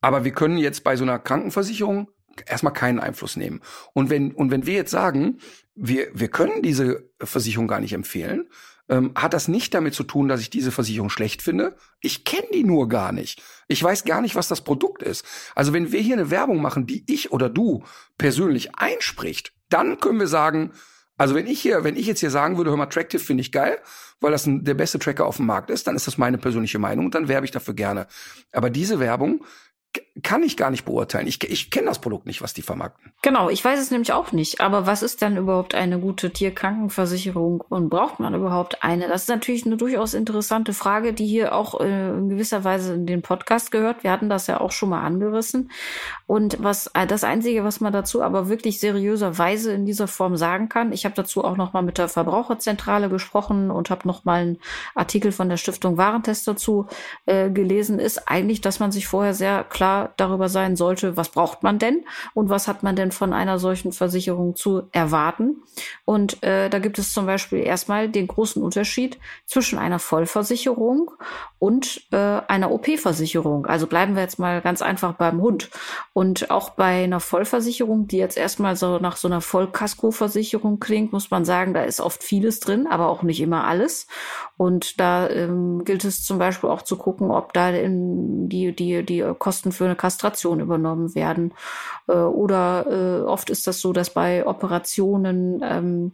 Aber wir können jetzt bei so einer Krankenversicherung erstmal keinen Einfluss nehmen. Und wenn, und wenn wir jetzt sagen, wir, wir können diese Versicherung gar nicht empfehlen, ähm, hat das nicht damit zu tun, dass ich diese Versicherung schlecht finde. Ich kenne die nur gar nicht. Ich weiß gar nicht, was das Produkt ist. Also wenn wir hier eine Werbung machen, die ich oder du persönlich einspricht, dann können wir sagen, also wenn ich hier, wenn ich jetzt hier sagen würde, hör mal, Tractive finde ich geil, weil das ein, der beste Tracker auf dem Markt ist, dann ist das meine persönliche Meinung und dann werbe ich dafür gerne. Aber diese Werbung kann ich gar nicht beurteilen. Ich, ich kenne das Produkt nicht, was die vermarkten. Genau, ich weiß es nämlich auch nicht. Aber was ist dann überhaupt eine gute Tierkrankenversicherung und braucht man überhaupt eine? Das ist natürlich eine durchaus interessante Frage, die hier auch äh, in gewisser Weise in den Podcast gehört. Wir hatten das ja auch schon mal angerissen. Und was äh, das Einzige, was man dazu aber wirklich seriöserweise in dieser Form sagen kann, ich habe dazu auch noch mal mit der Verbraucherzentrale gesprochen und habe noch mal einen Artikel von der Stiftung Warentest dazu äh, gelesen, ist eigentlich, dass man sich vorher sehr klar klar darüber sein sollte, was braucht man denn und was hat man denn von einer solchen Versicherung zu erwarten. Und äh, da gibt es zum Beispiel erstmal den großen Unterschied zwischen einer Vollversicherung und äh, einer OP-Versicherung. Also bleiben wir jetzt mal ganz einfach beim Hund. Und auch bei einer Vollversicherung, die jetzt erstmal so nach so einer Vollkasko-Versicherung klingt, muss man sagen, da ist oft vieles drin, aber auch nicht immer alles. Und da ähm, gilt es zum Beispiel auch zu gucken, ob da in die, die, die Kosten für Kastration übernommen werden. Äh, oder äh, oft ist das so, dass bei Operationen ähm,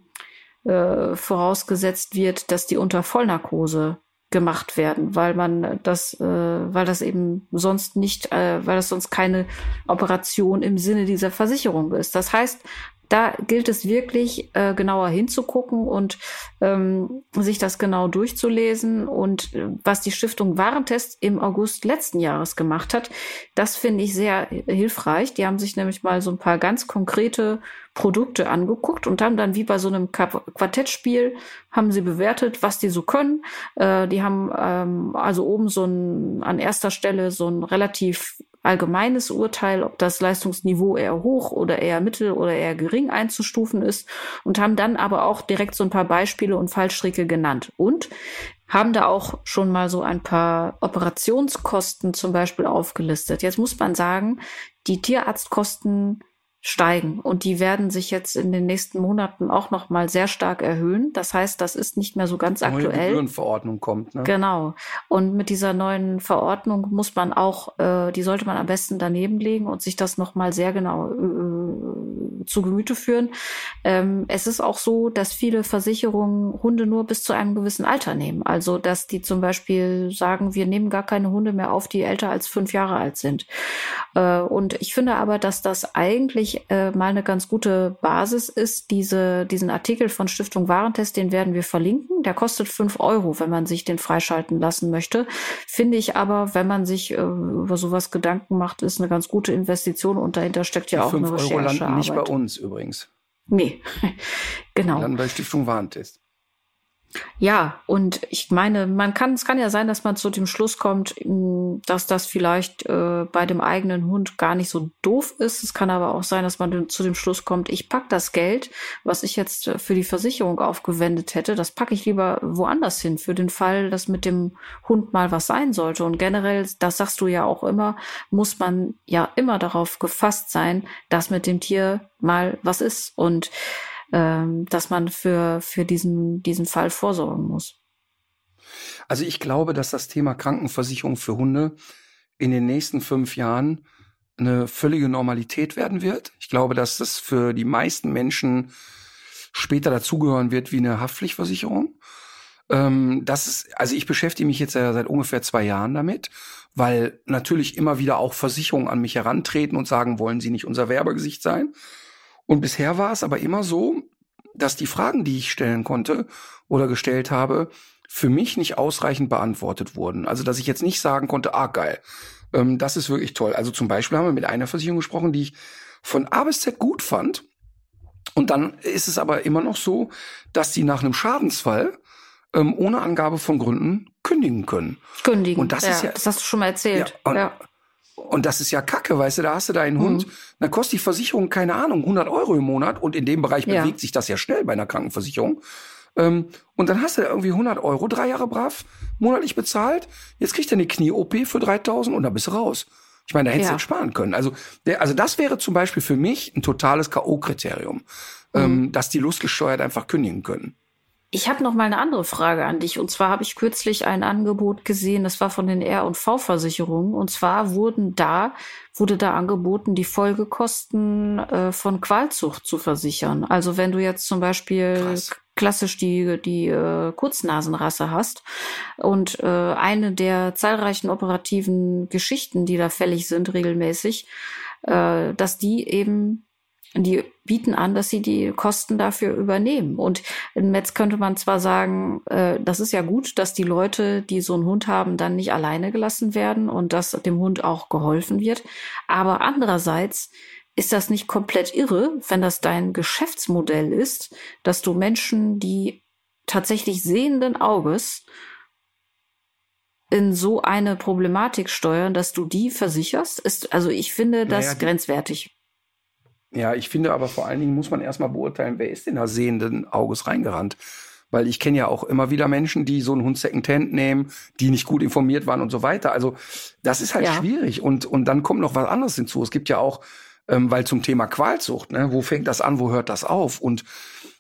äh, vorausgesetzt wird, dass die unter Vollnarkose gemacht werden, weil man das, äh, weil das eben sonst nicht, äh, weil das sonst keine Operation im Sinne dieser Versicherung ist. Das heißt, da gilt es wirklich äh, genauer hinzugucken und ähm, sich das genau durchzulesen. Und äh, was die Stiftung Warentest im August letzten Jahres gemacht hat, das finde ich sehr hilfreich. Die haben sich nämlich mal so ein paar ganz konkrete Produkte angeguckt und haben dann wie bei so einem Quartettspiel haben sie bewertet, was die so können. Äh, die haben ähm, also oben so ein an erster Stelle so ein relativ allgemeines Urteil, ob das Leistungsniveau eher hoch oder eher mittel oder eher gering einzustufen ist und haben dann aber auch direkt so ein paar Beispiele und Fallstricke genannt und haben da auch schon mal so ein paar Operationskosten zum Beispiel aufgelistet. Jetzt muss man sagen, die Tierarztkosten steigen und die werden sich jetzt in den nächsten Monaten auch noch mal sehr stark erhöhen. Das heißt, das ist nicht mehr so ganz neue aktuell. Gebührenverordnung kommt. Ne? Genau. Und mit dieser neuen Verordnung muss man auch, äh, die sollte man am besten daneben legen und sich das noch mal sehr genau äh, zu Gemüte führen. Ähm, es ist auch so, dass viele Versicherungen Hunde nur bis zu einem gewissen Alter nehmen. Also, dass die zum Beispiel sagen, wir nehmen gar keine Hunde mehr auf, die älter als fünf Jahre alt sind. Äh, und ich finde aber, dass das eigentlich äh, mal eine ganz gute Basis ist. Diese, diesen Artikel von Stiftung Warentest, den werden wir verlinken. Der kostet fünf Euro, wenn man sich den freischalten lassen möchte. Finde ich aber, wenn man sich äh, über sowas Gedanken macht, ist eine ganz gute Investition und dahinter steckt ja auch eine Recherche. Euro landen nicht bei uns übrigens. Nee, genau. Landen bei Stiftung Warentest. Ja, und ich meine, man kann, es kann ja sein, dass man zu dem Schluss kommt, mh, dass das vielleicht äh, bei dem eigenen Hund gar nicht so doof ist. Es kann aber auch sein, dass man zu dem Schluss kommt, ich pack das Geld, was ich jetzt äh, für die Versicherung aufgewendet hätte, das packe ich lieber woanders hin, für den Fall, dass mit dem Hund mal was sein sollte. Und generell, das sagst du ja auch immer, muss man ja immer darauf gefasst sein, dass mit dem Tier mal was ist. Und ähm, dass man für, für diesen, diesen Fall vorsorgen muss. Also ich glaube, dass das Thema Krankenversicherung für Hunde in den nächsten fünf Jahren eine völlige Normalität werden wird. Ich glaube, dass das für die meisten Menschen später dazugehören wird wie eine Haftpflichtversicherung. Ähm, das ist, also ich beschäftige mich jetzt ja seit ungefähr zwei Jahren damit, weil natürlich immer wieder auch Versicherungen an mich herantreten und sagen, wollen Sie nicht unser Werbegesicht sein? Und bisher war es aber immer so, dass die Fragen, die ich stellen konnte oder gestellt habe, für mich nicht ausreichend beantwortet wurden. Also, dass ich jetzt nicht sagen konnte, ah, geil, ähm, das ist wirklich toll. Also zum Beispiel haben wir mit einer Versicherung gesprochen, die ich von A bis Z gut fand. Und dann ist es aber immer noch so, dass sie nach einem Schadensfall ähm, ohne Angabe von Gründen kündigen können. Kündigen. Und das ja, ist ja, das hast du schon mal erzählt. Ja, ja. Und das ist ja Kacke, weißt du, da hast du deinen Mhm. Hund, dann kostet die Versicherung, keine Ahnung, 100 Euro im Monat und in dem Bereich Ja. bewegt sich das ja schnell bei einer Krankenversicherung. Ähm, und dann hast du da irgendwie 100 Euro, drei Jahre brav, monatlich bezahlt, jetzt kriegt er eine Knie-OP für 3000 und dann bist du raus. Ich meine, da hättest Ja. du sparen können. Also, der, also das wäre zum Beispiel für mich ein totales K.O.-Kriterium, Mhm. ähm, dass die lustgesteuert einfach kündigen können. Ich habe noch mal eine andere Frage an dich. Und zwar habe ich kürzlich ein Angebot gesehen, das war von den R&V-Versicherungen. Und zwar wurden da, wurde da angeboten, die Folgekosten äh, von Qualzucht zu versichern. Also wenn du jetzt zum Beispiel Krass. klassisch die, die äh, Kurznasenrasse hast und äh, eine der zahlreichen operativen Geschichten, die da fällig sind regelmäßig, äh, dass die eben die bieten an, dass sie die Kosten dafür übernehmen. Und jetzt könnte man zwar sagen, äh, das ist ja gut, dass die Leute, die so einen Hund haben, dann nicht alleine gelassen werden und dass dem Hund auch geholfen wird. Aber andererseits ist das nicht komplett irre, wenn das dein Geschäftsmodell ist, dass du Menschen, die tatsächlich sehenden Auges in so eine Problematik steuern, dass du die versicherst? Ist, also ich finde das Naja, grenzwertig. Ja, ich finde aber vor allen Dingen muss man erstmal beurteilen, wer ist denn da sehenden Auges reingerannt. Weil ich kenne ja auch immer wieder Menschen, die so einen Hund Secondhand nehmen, die nicht gut informiert waren und so weiter. Also das ist halt Ja. schwierig. Und, und dann kommt noch was anderes hinzu. Es gibt ja auch, ähm, weil zum Thema Qualzucht, ne, wo fängt das an, wo hört das auf? Und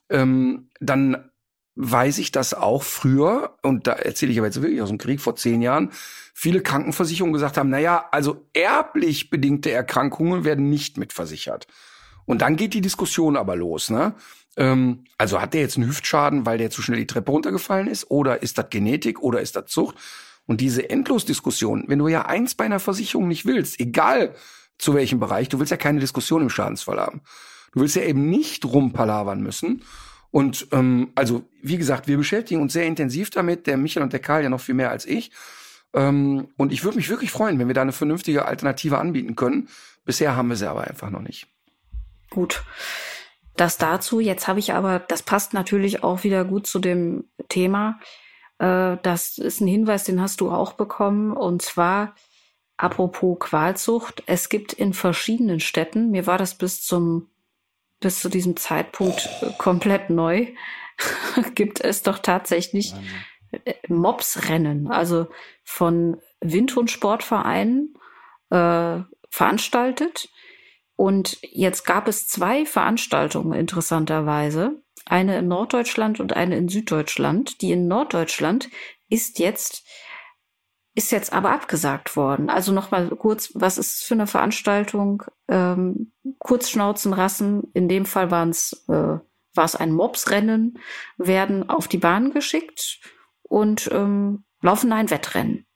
ähm, dann weiß ich, dass auch früher, und da erzähle ich aber jetzt wirklich aus dem Krieg vor zehn Jahren, viele Krankenversicherungen gesagt haben, na ja, also erblich bedingte Erkrankungen werden nicht mitversichert. Und dann geht die Diskussion aber los, ne? Ähm, also hat der jetzt einen Hüftschaden, weil der zu schnell die Treppe runtergefallen ist? Oder ist das Genetik oder ist das Zucht? Und diese Endlosdiskussion, wenn du ja eins bei einer Versicherung nicht willst, egal zu welchem Bereich, du willst ja keine Diskussion im Schadensfall haben. Du willst ja eben nicht rumpalavern müssen. Und ähm, also, wie gesagt, wir beschäftigen uns sehr intensiv damit, der Michael und der Karl ja noch viel mehr als ich. Ähm, und ich würde mich wirklich freuen, wenn wir da eine vernünftige Alternative anbieten können. Bisher haben wir sie aber einfach noch nicht. Gut. Das dazu. Jetzt habe ich aber, das passt natürlich auch wieder gut zu dem Thema. Äh, das ist ein Hinweis, den hast du auch bekommen. Und zwar, apropos Qualzucht. Es gibt in verschiedenen Städten, mir war das bis zum, bis zu diesem Zeitpunkt äh, komplett neu, gibt es doch tatsächlich äh, Mobsrennen, also von Windhundsportvereinen äh, veranstaltet. Und jetzt gab es zwei Veranstaltungen interessanterweise. Eine in Norddeutschland und eine in Süddeutschland. Die in Norddeutschland ist jetzt ist jetzt aber abgesagt worden. Also nochmal kurz, was ist es für eine Veranstaltung? Ähm, Kurzschnauzenrassen, in dem Fall waren es äh, war es ein Mobsrennen, werden auf die Bahn geschickt und ähm, laufen ein Wettrennen.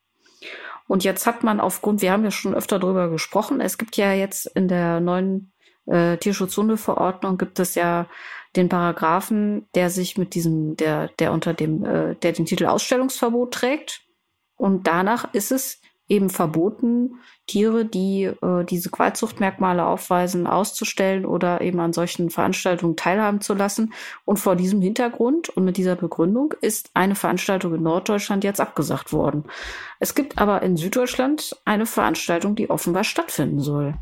Und jetzt hat man aufgrund, wir haben ja schon öfter darüber gesprochen, es gibt ja jetzt in der neuen äh, Tierschutzhundeverordnung gibt es ja den Paragraphen, der sich mit diesem, der, der unter dem, äh, der den Titel Ausstellungsverbot trägt. Und danach ist es eben verboten, Tiere, die äh, diese Qualzuchtmerkmale aufweisen, auszustellen oder eben an solchen Veranstaltungen teilhaben zu lassen. Und vor diesem Hintergrund und mit dieser Begründung ist eine Veranstaltung in Norddeutschland jetzt abgesagt worden. Es gibt aber in Süddeutschland eine Veranstaltung, die offenbar stattfinden soll.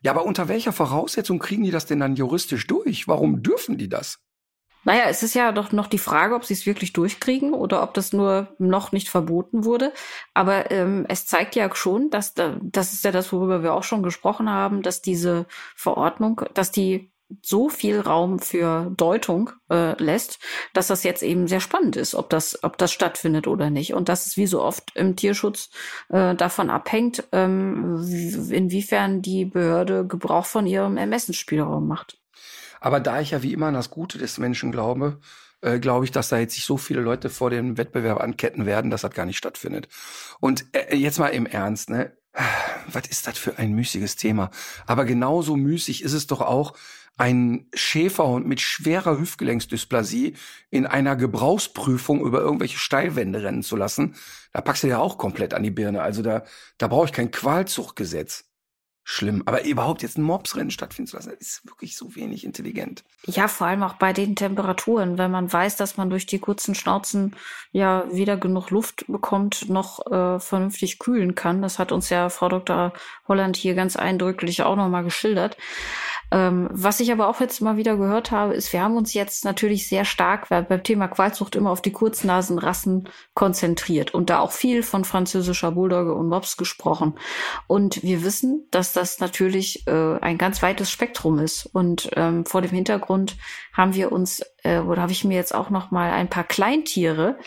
Ja, aber unter welcher Voraussetzung kriegen die das denn dann juristisch durch? Warum dürfen die das? Naja, es ist ja doch noch die Frage, ob sie es wirklich durchkriegen oder ob das nur noch nicht verboten wurde. Aber ähm, es zeigt ja schon, dass da, das ist ja das, worüber wir auch schon gesprochen haben, dass diese Verordnung, dass die so viel Raum für Deutung äh, lässt, dass das jetzt eben sehr spannend ist, ob das, ob das stattfindet oder nicht. Und dass es wie so oft im Tierschutz äh, davon abhängt, ähm, inwiefern die Behörde Gebrauch von ihrem Ermessensspielraum macht. Aber da ich ja wie immer an das Gute des Menschen glaube, äh, glaube ich, dass da jetzt sich so viele Leute vor dem Wettbewerb anketten werden, dass das gar nicht stattfindet. Und äh, jetzt mal im Ernst, ne? Was ist das für ein müßiges Thema? Aber genauso müßig ist es doch auch, einen Schäferhund mit schwerer Hüftgelenksdysplasie in einer Gebrauchsprüfung über irgendwelche Steilwände rennen zu lassen. Da packst du ja auch komplett an die Birne. Also da, da brauche ich kein Qualzuchtgesetz schlimm. Aber überhaupt jetzt ein Mobsrennen stattfinden zu lassen, ist wirklich so wenig intelligent. Ja, vor allem auch bei den Temperaturen, wenn man weiß, dass man durch die kurzen Schnauzen ja weder genug Luft bekommt, noch äh, vernünftig kühlen kann. Das hat uns ja Frau Dr. Holland hier ganz eindrücklich auch nochmal geschildert. Ähm, was ich aber auch jetzt mal wieder gehört habe, ist, wir haben uns jetzt natürlich sehr stark beim Thema Qualzucht immer auf die Kurznasenrassen konzentriert und da auch viel von französischer Bulldogge und Mops gesprochen. Und wir wissen, dass das natürlich äh, ein ganz weites Spektrum ist. Und ähm, vor dem Hintergrund haben wir uns, äh, oder habe ich mir jetzt auch noch mal ein paar Kleintiere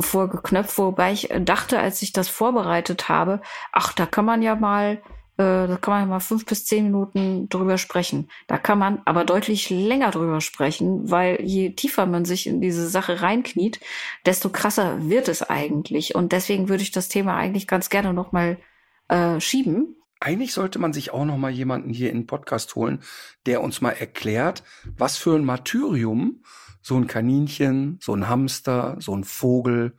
vorgeknöpft, wobei ich dachte, als ich das vorbereitet habe, ach, da kann man ja mal äh, da kann man ja mal fünf bis zehn Minuten drüber sprechen. Da kann man aber deutlich länger drüber sprechen, weil je tiefer man sich in diese Sache reinkniet, desto krasser wird es eigentlich. Und deswegen würde ich das Thema eigentlich ganz gerne nochmal äh, schieben. Eigentlich sollte man sich auch noch mal jemanden hier in den Podcast holen, der uns mal erklärt, was für ein Martyrium so ein Kaninchen, so ein Hamster, so ein Vogel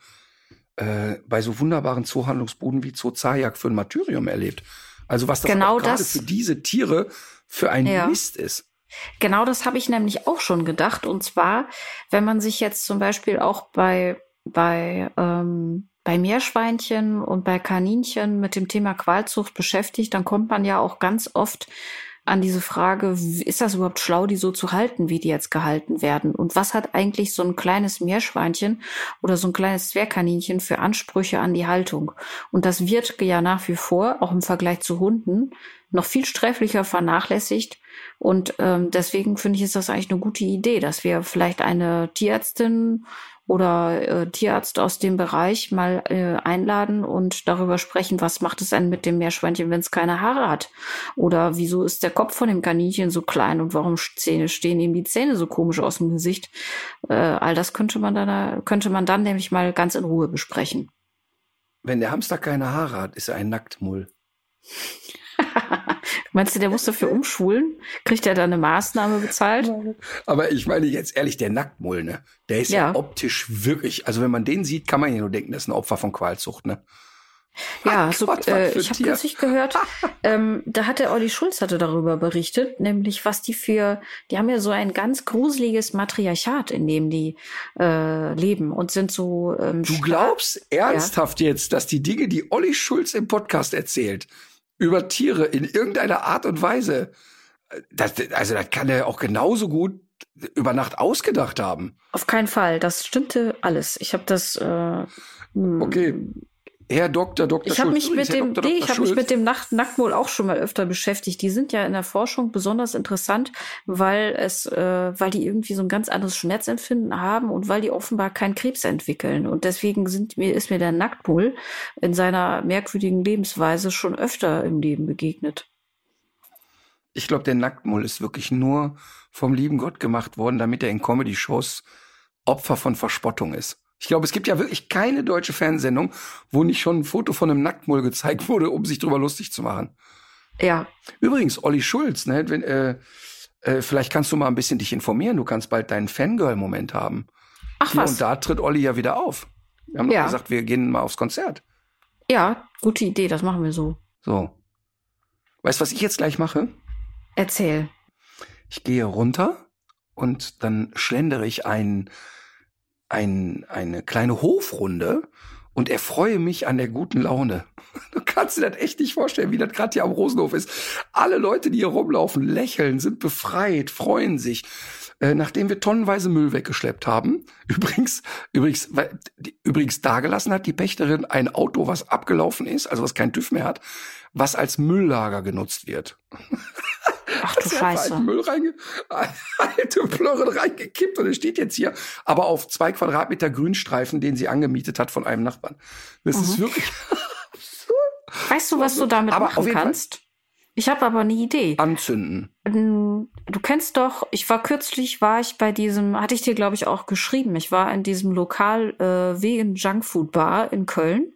äh, bei so wunderbaren Zoohandlungsbuden wie Zoo Zayak für ein Martyrium erlebt. Also was das genau gerade für diese Tiere für ein ja. Mist ist. Genau das habe ich nämlich auch schon gedacht. Und zwar, wenn man sich jetzt zum Beispiel auch bei, bei, ähm, bei Meerschweinchen und bei Kaninchen mit dem Thema Qualzucht beschäftigt, dann kommt man ja auch ganz oft an diese Frage, ist das überhaupt schlau, die so zu halten, wie die jetzt gehalten werden? Und was hat eigentlich so ein kleines Meerschweinchen oder so ein kleines Zwergkaninchen für Ansprüche an die Haltung? Und das wird ja nach wie vor, auch im Vergleich zu Hunden, noch viel sträflicher vernachlässigt. Und ähm, deswegen finde ich, ist das eigentlich eine gute Idee, dass wir vielleicht eine Tierärztin oder äh, Tierarzt aus dem Bereich mal äh, einladen und darüber sprechen, was macht es denn mit dem Meerschweinchen, wenn es keine Haare hat? Oder wieso ist der Kopf von dem Kaninchen so klein und warum Zähne, stehen ihm die Zähne so komisch aus dem Gesicht? Äh, all das könnte man dann, könnte man dann nämlich mal ganz in Ruhe besprechen. Wenn der Hamster keine Haare hat, ist er ein Nacktmull. Meinst du, der muss dafür umschulen? Kriegt er da eine Maßnahme bezahlt? Aber ich meine jetzt ehrlich, der Nacktmull, ne? Der ist ja. ja optisch wirklich, also wenn man den sieht, kann man ja nur denken, das ist ein Opfer von Qualzucht, ne? Ja, so, äh, ich habe kürzlich gehört, ähm, da hat der Olli Schulz hatte darüber berichtet, nämlich was die für, die haben ja so ein ganz gruseliges Matriarchat, in dem die äh, leben und sind so. Ähm, du glaubst ernsthaft ja. jetzt, dass die Dinge, die Olli Schulz im Podcast erzählt, über Tiere in irgendeiner Art und Weise. Das, also das kann er auch genauso gut über Nacht ausgedacht haben. Auf keinen Fall. Das stimmte alles. Ich habe das. Äh, okay. Herr Dr. Dr. Ich habe mich Übrigens, mit Herr dem, Dr. nee, Dr. ich habe mich mit dem Nacht Nacktmull auch schon mal öfter beschäftigt. Die sind ja in der Forschung besonders interessant, weil es, äh, weil die irgendwie so ein ganz anderes Schmerzempfinden haben und weil die offenbar keinen Krebs entwickeln. Und deswegen sind mir ist mir der Nacktmull in seiner merkwürdigen Lebensweise schon öfter im Leben begegnet. Ich glaube, der Nacktmull ist wirklich nur vom lieben Gott gemacht worden, damit er in Comedy-Shows Opfer von Verspottung ist. Ich glaube, es gibt ja wirklich keine deutsche Fernsehsendung, wo nicht schon ein Foto von einem Nacktmull gezeigt wurde, um sich drüber lustig zu machen. Ja, Übrigens, Olli Schulz, ne, wenn, äh, äh, vielleicht kannst du mal ein bisschen dich informieren. Du kannst bald deinen Fangirl-Moment haben. ach Hier was. und da tritt Olli ja wieder auf. Wir haben doch Ja. gesagt, wir gehen mal aufs Konzert. Ja, gute Idee, das machen wir so. So. Weißt du, was ich jetzt gleich mache? Erzähl. Ich gehe runter und dann schlendere ich ein, ein, eine kleine Hofrunde und erfreue mich an der guten Laune. Du kannst dir das echt nicht vorstellen, wie das gerade hier am Rosenhof ist. Alle Leute, die hier rumlaufen, lächeln, sind befreit, freuen sich. Äh, nachdem wir tonnenweise Müll weggeschleppt haben, übrigens, übrigens, übrigens dagelassen hat die Pächterin ein Auto, was abgelaufen ist, also was kein TÜV mehr hat, was als Mülllager genutzt wird. Ach du Scheiße. alten Müll reinge alte Plörren reingekippt und es steht jetzt hier, aber auf zwei Quadratmeter Grünstreifen, den sie angemietet hat von einem Nachbarn. Das ist Mhm. wirklich Weißt du, was du damit Aber machen Fall- kannst? Ich habe aber eine Idee. anzünden. Ähm, Du kennst doch, ich war kürzlich, war ich bei diesem, hatte ich dir, glaube ich, auch geschrieben. Ich war in diesem Lokal äh, Vegan Junkfood Bar in Köln.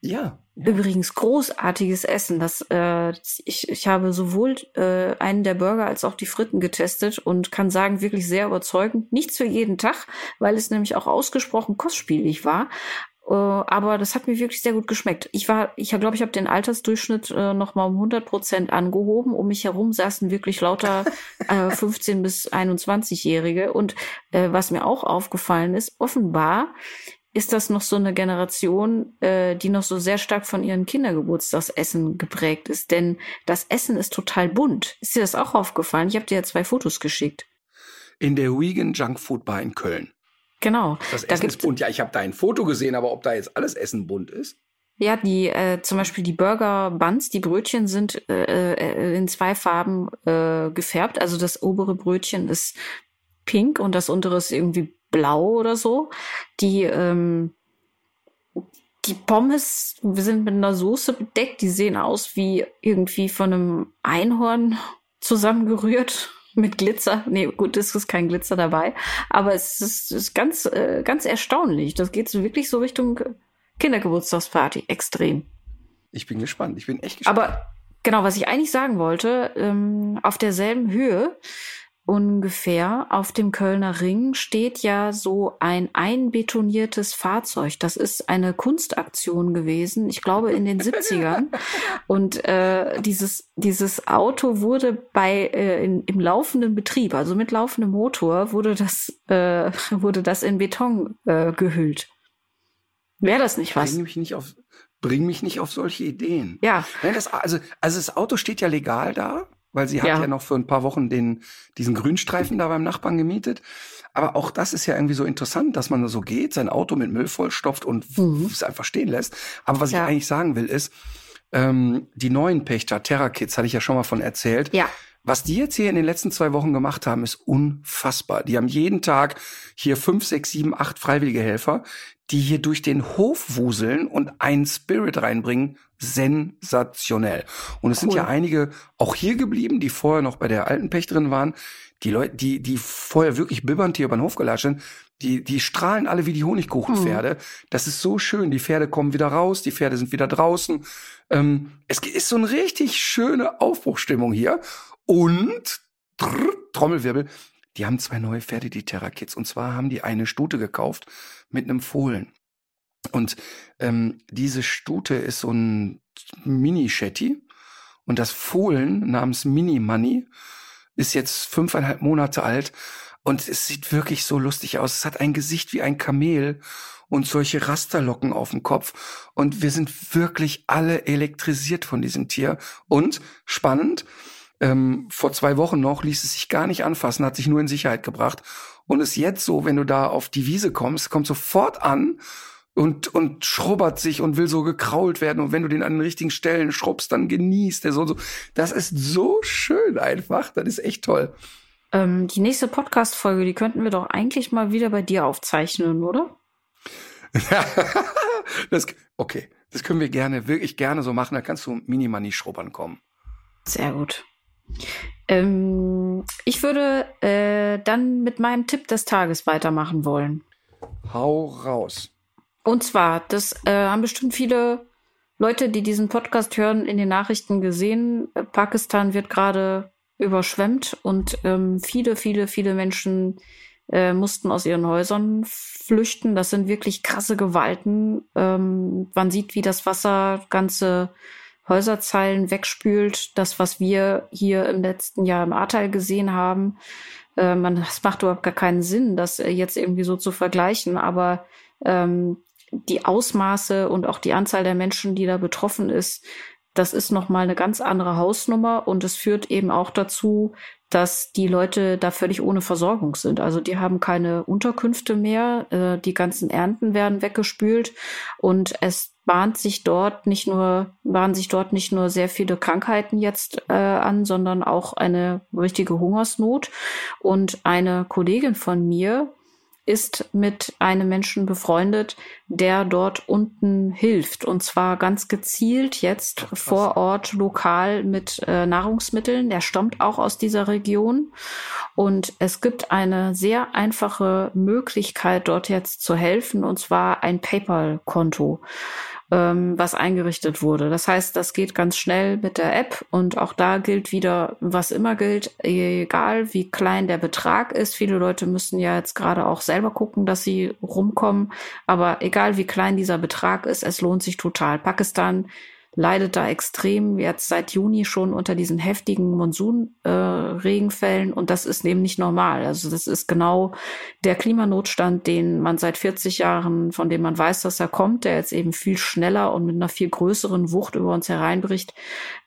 Ja. Übrigens großartiges Essen. Das, äh, ich, ich habe sowohl äh, einen der Burger als auch die Fritten getestet und kann sagen, wirklich sehr überzeugend. Nichts für jeden Tag, weil es nämlich auch ausgesprochen kostspielig war. Äh, aber das hat mir wirklich sehr gut geschmeckt. Ich war, ich glaube, ich habe den Altersdurchschnitt äh, noch mal um 100 Prozent angehoben. Um mich herum saßen wirklich lauter äh, 15 bis 21-Jährige. Und äh, was mir auch aufgefallen ist, offenbar ist das noch so eine Generation, äh, die noch so sehr stark von ihren Kindergeburtstagsessen geprägt ist. Denn das Essen ist total bunt. Ist dir das auch aufgefallen? Ich habe dir ja zwei Fotos geschickt. In der Vegan Junk Food Bar in Köln. Genau. Das Da Essen ist bunt. Ja, ich habe da ein Foto gesehen, aber ob da jetzt alles Essen bunt ist? Ja, die äh, zum Beispiel die Burger Buns, die Brötchen sind äh, äh, in zwei Farben äh, gefärbt. Also das obere Brötchen ist pink und das untere ist irgendwie blau oder so. Die ähm, die Pommes sind mit einer Soße bedeckt. Die sehen aus wie irgendwie von einem Einhorn zusammengerührt mit Glitzer. Nee, gut, es ist kein Glitzer dabei. Aber es ist, ist ganz, äh, ganz erstaunlich. Das geht so wirklich so Richtung Kindergeburtstagsparty. Extrem. Ich bin gespannt. Ich bin echt gespannt. Aber genau, was ich eigentlich sagen wollte, ähm, auf derselben Höhe ungefähr auf dem Kölner Ring steht ja so ein einbetoniertes Fahrzeug. Das ist eine Kunstaktion gewesen, ich glaube in den 70ern. Und äh, dieses, dieses Auto wurde bei äh, in, im laufenden Betrieb, also mit laufendem Motor, wurde das, äh, wurde das in Beton äh, gehüllt. Wäre das nicht was? Bring mich nicht auf, bring mich nicht auf solche Ideen. Ja, Nein, das, also, also das Auto steht ja legal da, weil sie hat Ja. ja. noch für ein paar Wochen den, diesen Grünstreifen da beim Nachbarn gemietet. Aber auch das ist ja irgendwie so interessant, dass man so geht, sein Auto mit Müll vollstopft und Mhm. es einfach stehen lässt. Aber was Ja. ich eigentlich sagen will, ist, ähm, die neuen Pächter, Terra Kids, hatte ich ja schon mal von erzählt. ja. Was die jetzt hier in den letzten zwei Wochen gemacht haben, ist unfassbar. Die haben jeden Tag hier fünf, sechs, sieben, acht freiwillige Helfer, die hier durch den Hof wuseln und einen Spirit reinbringen. Sensationell. Und es sind Cool. ja einige auch hier geblieben, die vorher noch bei der alten Pächterin waren. Die Leute, die, die vorher wirklich bibbernd hier über den Hof gelatscht sind, die, die strahlen alle wie die Honigkuchenpferde. Das ist so schön. Die Pferde kommen wieder raus, die Pferde sind wieder draußen. Ähm, es ist so eine richtig schöne Aufbruchstimmung hier. Und trrr, Trommelwirbel, die haben zwei neue Pferde, die Terra Kids. Und zwar haben die eine Stute gekauft mit einem Fohlen. Und ähm, diese Stute ist so ein Mini-Shetty. Und das Fohlen namens Mini Money ist jetzt fünfeinhalb Monate alt. Und es sieht wirklich so lustig aus. Es hat ein Gesicht wie ein Kamel und solche Rasterlocken auf dem Kopf. Und wir sind wirklich alle elektrisiert von diesem Tier. Und spannend, ähm, vor zwei Wochen noch ließ es sich gar nicht anfassen, hat sich nur in Sicherheit gebracht. Und ist jetzt so, wenn du da auf die Wiese kommst, kommt sofort an, und, und schrubbert sich und will so gekrault werden. Und wenn du den an den richtigen Stellen schrubbst, dann genießt er so und so. Das ist so schön einfach. Das ist echt toll. Ähm, die nächste Podcast-Folge, die könnten wir doch eigentlich mal wieder bei dir aufzeichnen, oder? das, okay, das können wir gerne, wirklich gerne so machen. Da kannst du Mini-Money schrubbern kommen. Sehr gut. Ähm, ich würde äh, dann mit meinem Tipp des Tages weitermachen wollen. Hau raus. Und zwar, das äh, haben bestimmt viele Leute, die diesen Podcast hören, in den Nachrichten gesehen. Äh, Pakistan wird gerade überschwemmt und ähm, viele, viele, viele Menschen äh, mussten aus ihren Häusern flüchten. Das sind wirklich krasse Gewalten. Ähm, man sieht, wie das Wasser ganze Häuserzeilen wegspült. Das, was wir hier im letzten Jahr im Ahrtal gesehen haben. Äh, man, das macht überhaupt gar keinen Sinn, das äh, jetzt irgendwie so zu vergleichen. Aber ähm, die Ausmaße und auch die Anzahl der Menschen, die da betroffen ist, das ist nochmal eine ganz andere Hausnummer und es führt eben auch dazu, dass die Leute da völlig ohne Versorgung sind. Also die haben keine Unterkünfte mehr, äh, die ganzen Ernten werden weggespült und es bahnt sich dort nicht nur, bahnen sich dort nicht nur sehr viele Krankheiten jetzt äh, an, sondern auch eine richtige Hungersnot. Und eine Kollegin von mir, ist mit einem Menschen befreundet, der dort unten hilft. Und zwar ganz gezielt jetzt Ach, vor Ort lokal mit äh, Nahrungsmitteln. Der stammt auch aus dieser Region. Und es gibt eine sehr einfache Möglichkeit, dort jetzt zu helfen, und zwar ein PayPal-Konto ähm, was eingerichtet wurde. Das heißt, das geht ganz schnell mit der App und auch da gilt wieder, was immer gilt, egal wie klein der Betrag ist. Viele Leute müssen ja jetzt gerade auch selber gucken, dass sie rumkommen. Aber egal wie klein dieser Betrag ist, es lohnt sich total. Pakistan leidet da extrem jetzt seit Juni schon unter diesen heftigen Monsunregenfällen äh, und das ist eben nicht normal. Also das ist genau der Klimanotstand, den man seit 40 Jahren, von dem man weiß, dass er kommt, der jetzt eben viel schneller und mit einer viel größeren Wucht über uns hereinbricht,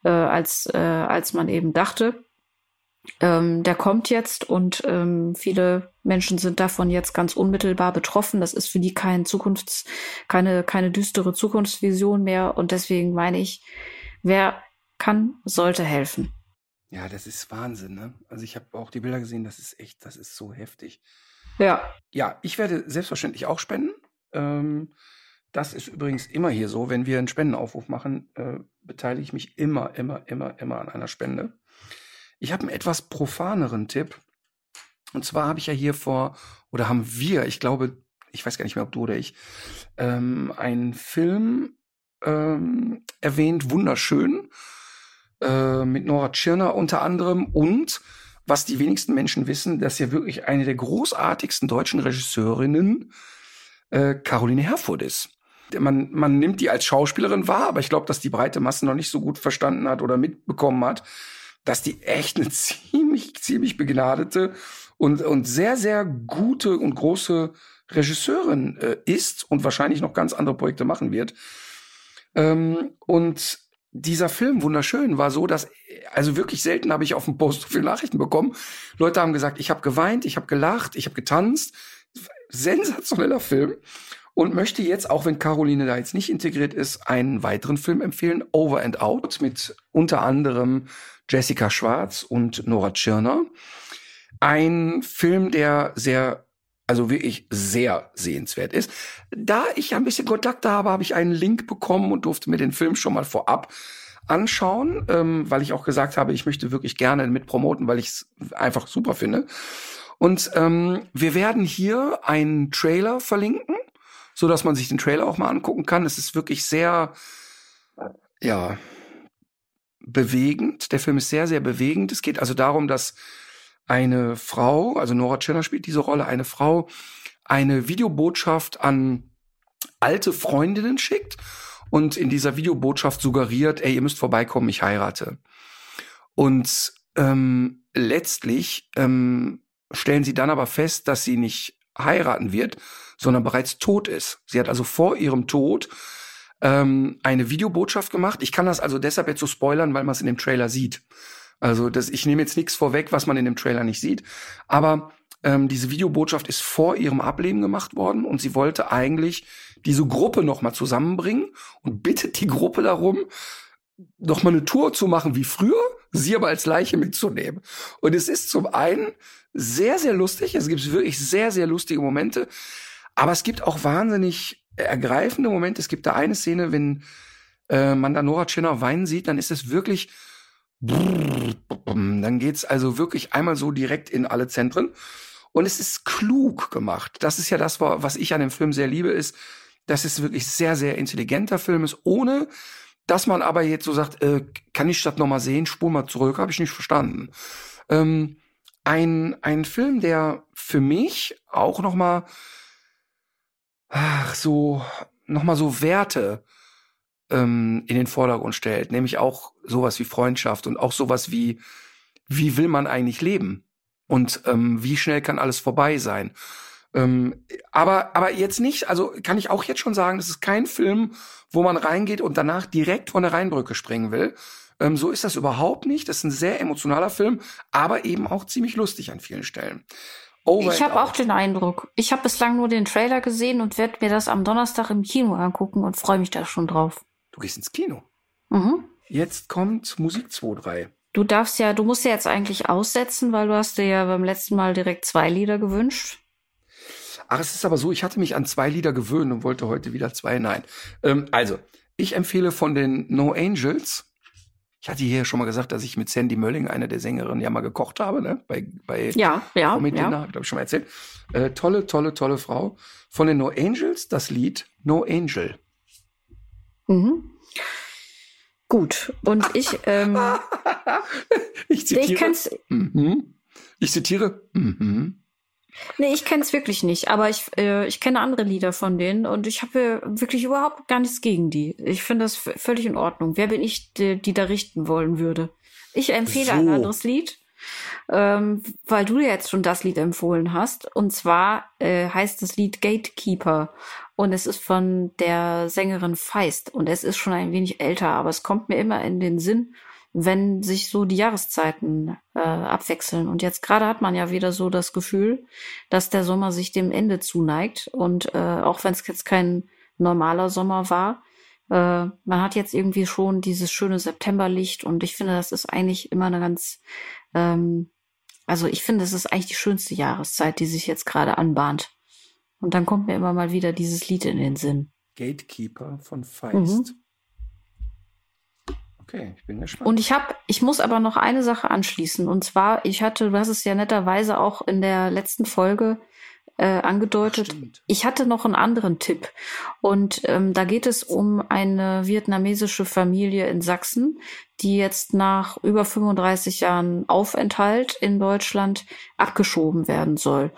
äh, als, äh, als man eben dachte. Ähm, der kommt jetzt und ähm, viele Menschen sind davon jetzt ganz unmittelbar betroffen. Das ist für die kein Zukunfts-, keine, keine düstere Zukunftsvision mehr. Und deswegen meine ich, wer kann, sollte helfen. Ja, das ist Wahnsinn, ne? Also ich habe auch die Bilder gesehen, das ist echt, das ist so heftig. Ja. Ja, ich werde selbstverständlich auch spenden. Ähm, das ist übrigens immer hier so. Wenn wir einen Spendenaufruf machen, äh, beteilige ich mich immer, immer, immer, immer an einer Spende. Ich habe einen etwas profaneren Tipp. Und zwar habe ich ja hier vor, oder haben wir, ich glaube, ich weiß gar nicht mehr, ob du oder ich, ähm, einen Film ähm, erwähnt, wunderschön, äh, mit Nora Tschirner unter anderem und was die wenigsten Menschen wissen, dass ja wirklich eine der großartigsten deutschen Regisseurinnen äh, Caroline Herfurth ist. Man, man nimmt die als Schauspielerin wahr, aber ich glaube, dass die breite Masse noch nicht so gut verstanden hat oder mitbekommen hat, dass die echt eine ziemlich, ziemlich begnadete und, und sehr, sehr gute und große Regisseurin äh, ist und wahrscheinlich noch ganz andere Projekte machen wird. Ähm, und dieser Film wunderschön war so, dass also wirklich selten habe ich auf dem Post so viele Nachrichten bekommen. Leute haben gesagt, ich habe geweint, ich habe gelacht, ich habe getanzt. Sensationeller Film und möchte jetzt, auch wenn Caroline da jetzt nicht integriert ist, einen weiteren Film empfehlen, Over and Out, mit unter anderem Jessica Schwarz und Nora Tschirner. Ein Film, der sehr, also wirklich sehr sehenswert ist. Da ich ein bisschen Kontakte habe, habe ich einen Link bekommen und durfte mir den Film schon mal vorab anschauen, ähm, weil ich auch gesagt habe, ich möchte wirklich gerne mit promoten, weil ich es einfach super finde. Und ähm, wir werden hier einen Trailer verlinken so dass man sich den Trailer auch mal angucken kann. Es ist wirklich sehr, ja, bewegend. Der Film ist sehr, sehr bewegend. Es geht also darum, dass eine Frau, also Nora Tschirner spielt diese Rolle, eine Frau eine Videobotschaft an alte Freundinnen schickt und in dieser Videobotschaft suggeriert, ey, ihr müsst vorbeikommen, ich heirate. Und ähm, letztlich ähm, stellen sie dann aber fest, dass sie nicht heiraten wird, sondern bereits tot ist. Sie hat also vor ihrem Tod ähm, eine Videobotschaft gemacht. Ich kann das also deshalb jetzt so spoilern, weil man es in dem Trailer sieht. Also das, ich nehme jetzt nichts vorweg, was man in dem Trailer nicht sieht. Aber ähm, diese Videobotschaft ist vor ihrem Ableben gemacht worden und sie wollte eigentlich diese Gruppe nochmal zusammenbringen und bittet die Gruppe darum, nochmal eine Tour zu machen wie früher, sie aber als Leiche mitzunehmen. Und es ist zum einen sehr, sehr lustig, es gibt wirklich sehr, sehr lustige Momente, aber es gibt auch wahnsinnig ergreifende Momente. Es gibt da eine Szene, wenn äh, man da Nora Tschirner weinen sieht, dann ist es wirklich dann geht's also wirklich einmal so direkt in alle Zentren. Und es ist klug gemacht. Das ist ja das, was ich an dem Film sehr liebe, ist, dass es wirklich sehr, sehr intelligenter Film ist, ohne dass man aber jetzt so sagt, äh, kann ich das nochmal sehen, spur mal zurück, habe ich nicht verstanden. Ähm, ein, ein Film, der für mich auch nochmal ach, so, nochmal so Werte ähm, in den Vordergrund stellt, nämlich auch sowas wie Freundschaft und auch sowas wie, wie will man eigentlich leben? Und ähm, wie schnell kann alles vorbei sein? Ähm, aber, aber jetzt nicht, also kann ich auch jetzt schon sagen, das ist kein Film, wo man reingeht und danach direkt von der Rheinbrücke springen will. Ähm, so ist das überhaupt nicht. Das ist ein sehr emotionaler Film, aber eben auch ziemlich lustig an vielen Stellen. Over ich habe auch den Eindruck. Ich habe bislang nur den Trailer gesehen und werde mir das am Donnerstag im Kino angucken und freue mich da schon drauf. Du gehst ins Kino. Mhm. Jetzt kommt Musik 2, 3. Du darfst ja, du musst ja jetzt eigentlich aussetzen, weil du hast dir ja beim letzten Mal direkt zwei Lieder gewünscht. Ach, es ist aber so, ich hatte mich an zwei Lieder gewöhnt und wollte heute wieder zwei. Nein. Ähm, also, ich empfehle von den No Angels. Ich hatte hier schon mal gesagt, dass ich mit Sandy Mölling, einer der Sängerinnen, ja mal gekocht habe, ne? Bei, bei ja, ja, mit ja. habe ich schon mal erzählt. Äh, tolle, tolle, tolle Frau. Von den No Angels das Lied No Angel. Mhm. Gut. Und ich, ähm, ich zitiere. Ich, mhm. ich zitiere. Mhm. Nee, ich kenne es wirklich nicht, aber ich, äh, ich kenne andere Lieder von denen und ich habe wirklich überhaupt gar nichts gegen die. Ich finde das völlig in Ordnung. Wer bin ich, die, die da richten wollen würde? Ich empfehle so. ein anderes Lied, ähm, weil du jetzt schon das Lied empfohlen hast. Und zwar äh, heißt das Lied Gatekeeper. Und es ist von der Sängerin Feist. Und es ist schon ein wenig älter, aber es kommt mir immer in den Sinn, wenn sich so die Jahreszeiten äh, abwechseln. Und jetzt gerade hat man ja wieder so das Gefühl, dass der Sommer sich dem Ende zuneigt. Und äh, auch wenn es jetzt kein normaler Sommer war, äh, man hat jetzt irgendwie schon dieses schöne Septemberlicht. Und ich finde, das ist eigentlich immer eine ganz, ähm, also ich finde, es ist eigentlich die schönste Jahreszeit, die sich jetzt gerade anbahnt. Und dann kommt mir immer mal wieder dieses Lied in den Sinn. Gatekeeper von Feist. Mhm. Okay, ich bin gespannt. Und ich habe, ich muss aber noch eine Sache anschließen. Und zwar, ich hatte, du hast es ja netterweise auch in der letzten Folge äh, angedeutet. Ach, ich hatte noch einen anderen Tipp. Und ähm, da geht es um eine vietnamesische Familie in Sachsen, die jetzt nach über 35 Jahren Aufenthalt in Deutschland abgeschoben werden soll.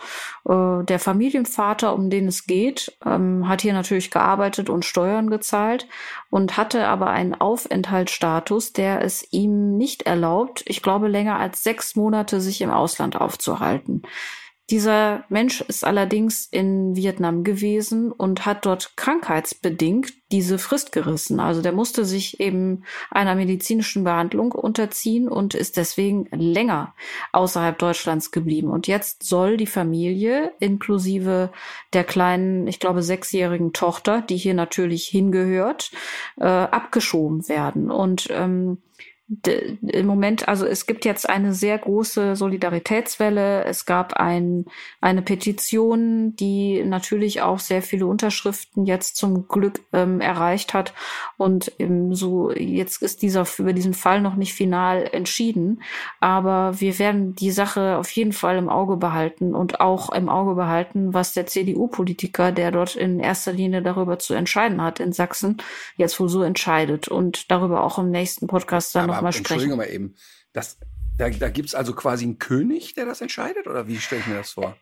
Äh, der Familienvater, um den es geht, ähm, hat hier natürlich gearbeitet und Steuern gezahlt und hatte aber einen Aufenthaltsstatus, der es ihm nicht erlaubt, ich glaube, länger als sechs Monate sich im Ausland aufzuhalten. Dieser Mensch ist allerdings in Vietnam gewesen und hat dort krankheitsbedingt diese Frist gerissen. Also der musste sich eben einer medizinischen Behandlung unterziehen und ist deswegen länger außerhalb Deutschlands geblieben. Und jetzt soll die Familie inklusive der kleinen, ich glaube, sechsjährigen Tochter, die hier natürlich hingehört, äh, abgeschoben werden. Und ähm, im Moment, also es gibt jetzt eine sehr große Solidaritätswelle. Es gab ein, eine Petition, die natürlich auch sehr viele Unterschriften jetzt zum Glück ähm, erreicht hat. Und ähm, so jetzt ist dieser über diesen Fall noch nicht final entschieden. Aber wir werden die Sache auf jeden Fall im Auge behalten und auch im Auge behalten, was der CDU-Politiker, der dort in erster Linie darüber zu entscheiden hat in Sachsen, jetzt wohl so entscheidet und darüber auch im nächsten Podcast dann noch sprechen. Entschuldigung mal eben. Das, da da gibt es also quasi einen König, der das entscheidet? Oder wie stelle ich mir das vor?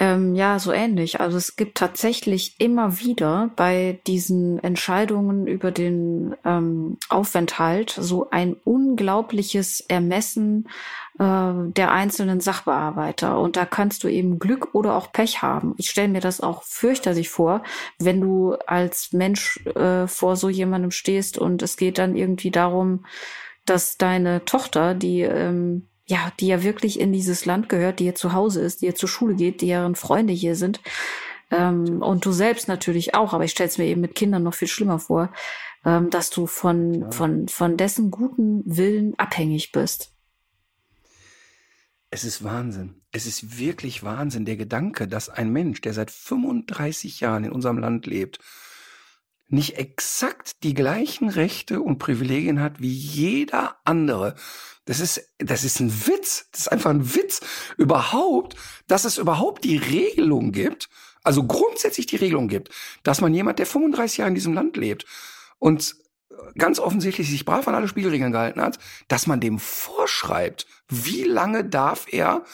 Ähm, ja, so ähnlich. Also es gibt tatsächlich immer wieder bei diesen Entscheidungen über den ähm, Aufenthalt so ein unglaubliches Ermessen äh, der einzelnen Sachbearbeiter. Und da kannst du eben Glück oder auch Pech haben. Ich stelle mir das auch fürchterlich vor, wenn du als Mensch äh, vor so jemandem stehst und es geht dann irgendwie darum, dass deine Tochter, die ähm, ja, die ja wirklich in dieses Land gehört, die hier zu Hause ist, die hier zur Schule geht, deren Freunde hier sind. Ähm, und du selbst natürlich auch, aber ich stelle es mir eben mit Kindern noch viel schlimmer vor, ähm, dass du von, ja. von, von dessen guten Willen abhängig bist. Es ist Wahnsinn. Es ist wirklich Wahnsinn, der Gedanke, dass ein Mensch, der seit 35 Jahren in unserem Land lebt, nicht exakt die gleichen Rechte und Privilegien hat wie jeder andere. Das ist, das ist ein Witz. Das ist einfach ein Witz. Überhaupt, dass es überhaupt die Regelung gibt, also grundsätzlich die Regelung gibt, dass man jemand, der 35 Jahre in diesem Land lebt und ganz offensichtlich sich brav an alle Spielregeln gehalten hat, dass man dem vorschreibt, wie lange darf er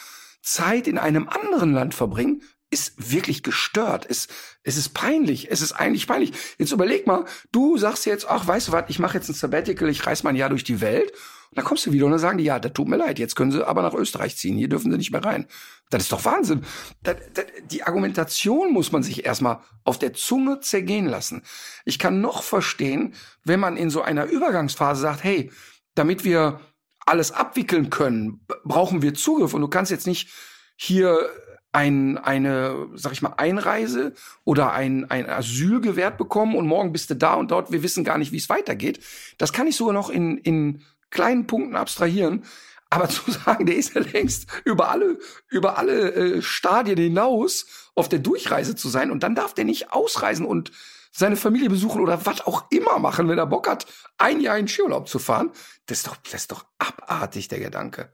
Zeit in einem anderen Land verbringen, ist wirklich gestört. Es, es ist peinlich. Es ist eigentlich peinlich. Jetzt überleg mal, du sagst jetzt, ach, weißt du was, ich mache jetzt ein Sabbatical, ich reise mal ein Jahr durch die Welt. Und dann kommst du wieder und dann sagen die, ja, das tut mir leid, jetzt können sie aber nach Österreich ziehen, hier dürfen sie nicht mehr rein. Das ist doch Wahnsinn. Das, das, die Argumentation muss man sich erstmal auf der Zunge zergehen lassen. Ich kann noch verstehen, wenn man in so einer Übergangsphase sagt, hey, damit wir alles abwickeln können, brauchen wir Zugriff und du kannst jetzt nicht hier ein, eine, sag ich mal, Einreise oder ein, ein Asyl gewährt bekommen und morgen bist du da und dort, wir wissen gar nicht, wie es weitergeht. Das kann ich sogar noch in, in kleinen Punkten abstrahieren. Aber zu sagen, der ist ja längst über alle, über alle äh, Stadien hinaus auf der Durchreise zu sein und dann darf der nicht ausreisen und seine Familie besuchen oder was auch immer machen, wenn er Bock hat, ein Jahr in Skiurlaub zu fahren. Das ist doch, das ist doch abartig, der Gedanke.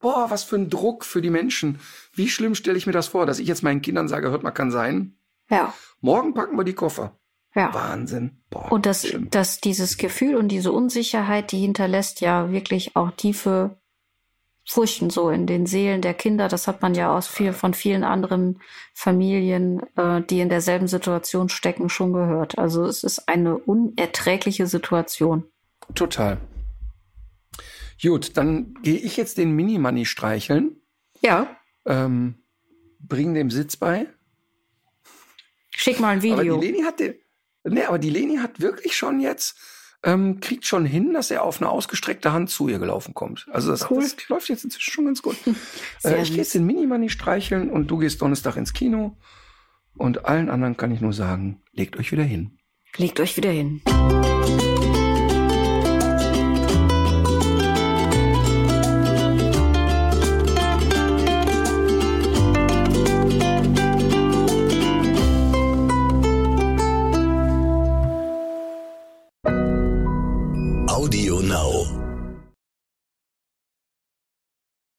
Boah, was für ein Druck für die Menschen. Wie schlimm stelle ich mir das vor, dass ich jetzt meinen Kindern sage, hört mal, kann sein. Ja. Morgen packen wir die Koffer. Ja. Wahnsinn. Boah, und das, dass dieses Gefühl und diese Unsicherheit, die hinterlässt ja wirklich auch tiefe Furchten so in den Seelen der Kinder. Das hat man ja aus viel, von vielen anderen Familien, äh, die in derselben Situation stecken, schon gehört. Also es ist eine unerträgliche Situation. Total. Gut, dann gehe ich jetzt den Mini-Money streicheln. Ja. Ähm, bring dem Sitz bei. Schick mal ein Video. Aber die Leni hat, den, nee, aber die Leni hat wirklich schon jetzt, ähm, kriegt schon hin, dass er auf eine ausgestreckte Hand zu ihr gelaufen kommt. Also das, cool. das läuft jetzt inzwischen schon ganz gut. äh, ich gehe jetzt den Mini-Money streicheln und du gehst Donnerstag ins Kino. Und allen anderen kann ich nur sagen, legt euch wieder hin. Legt euch wieder hin.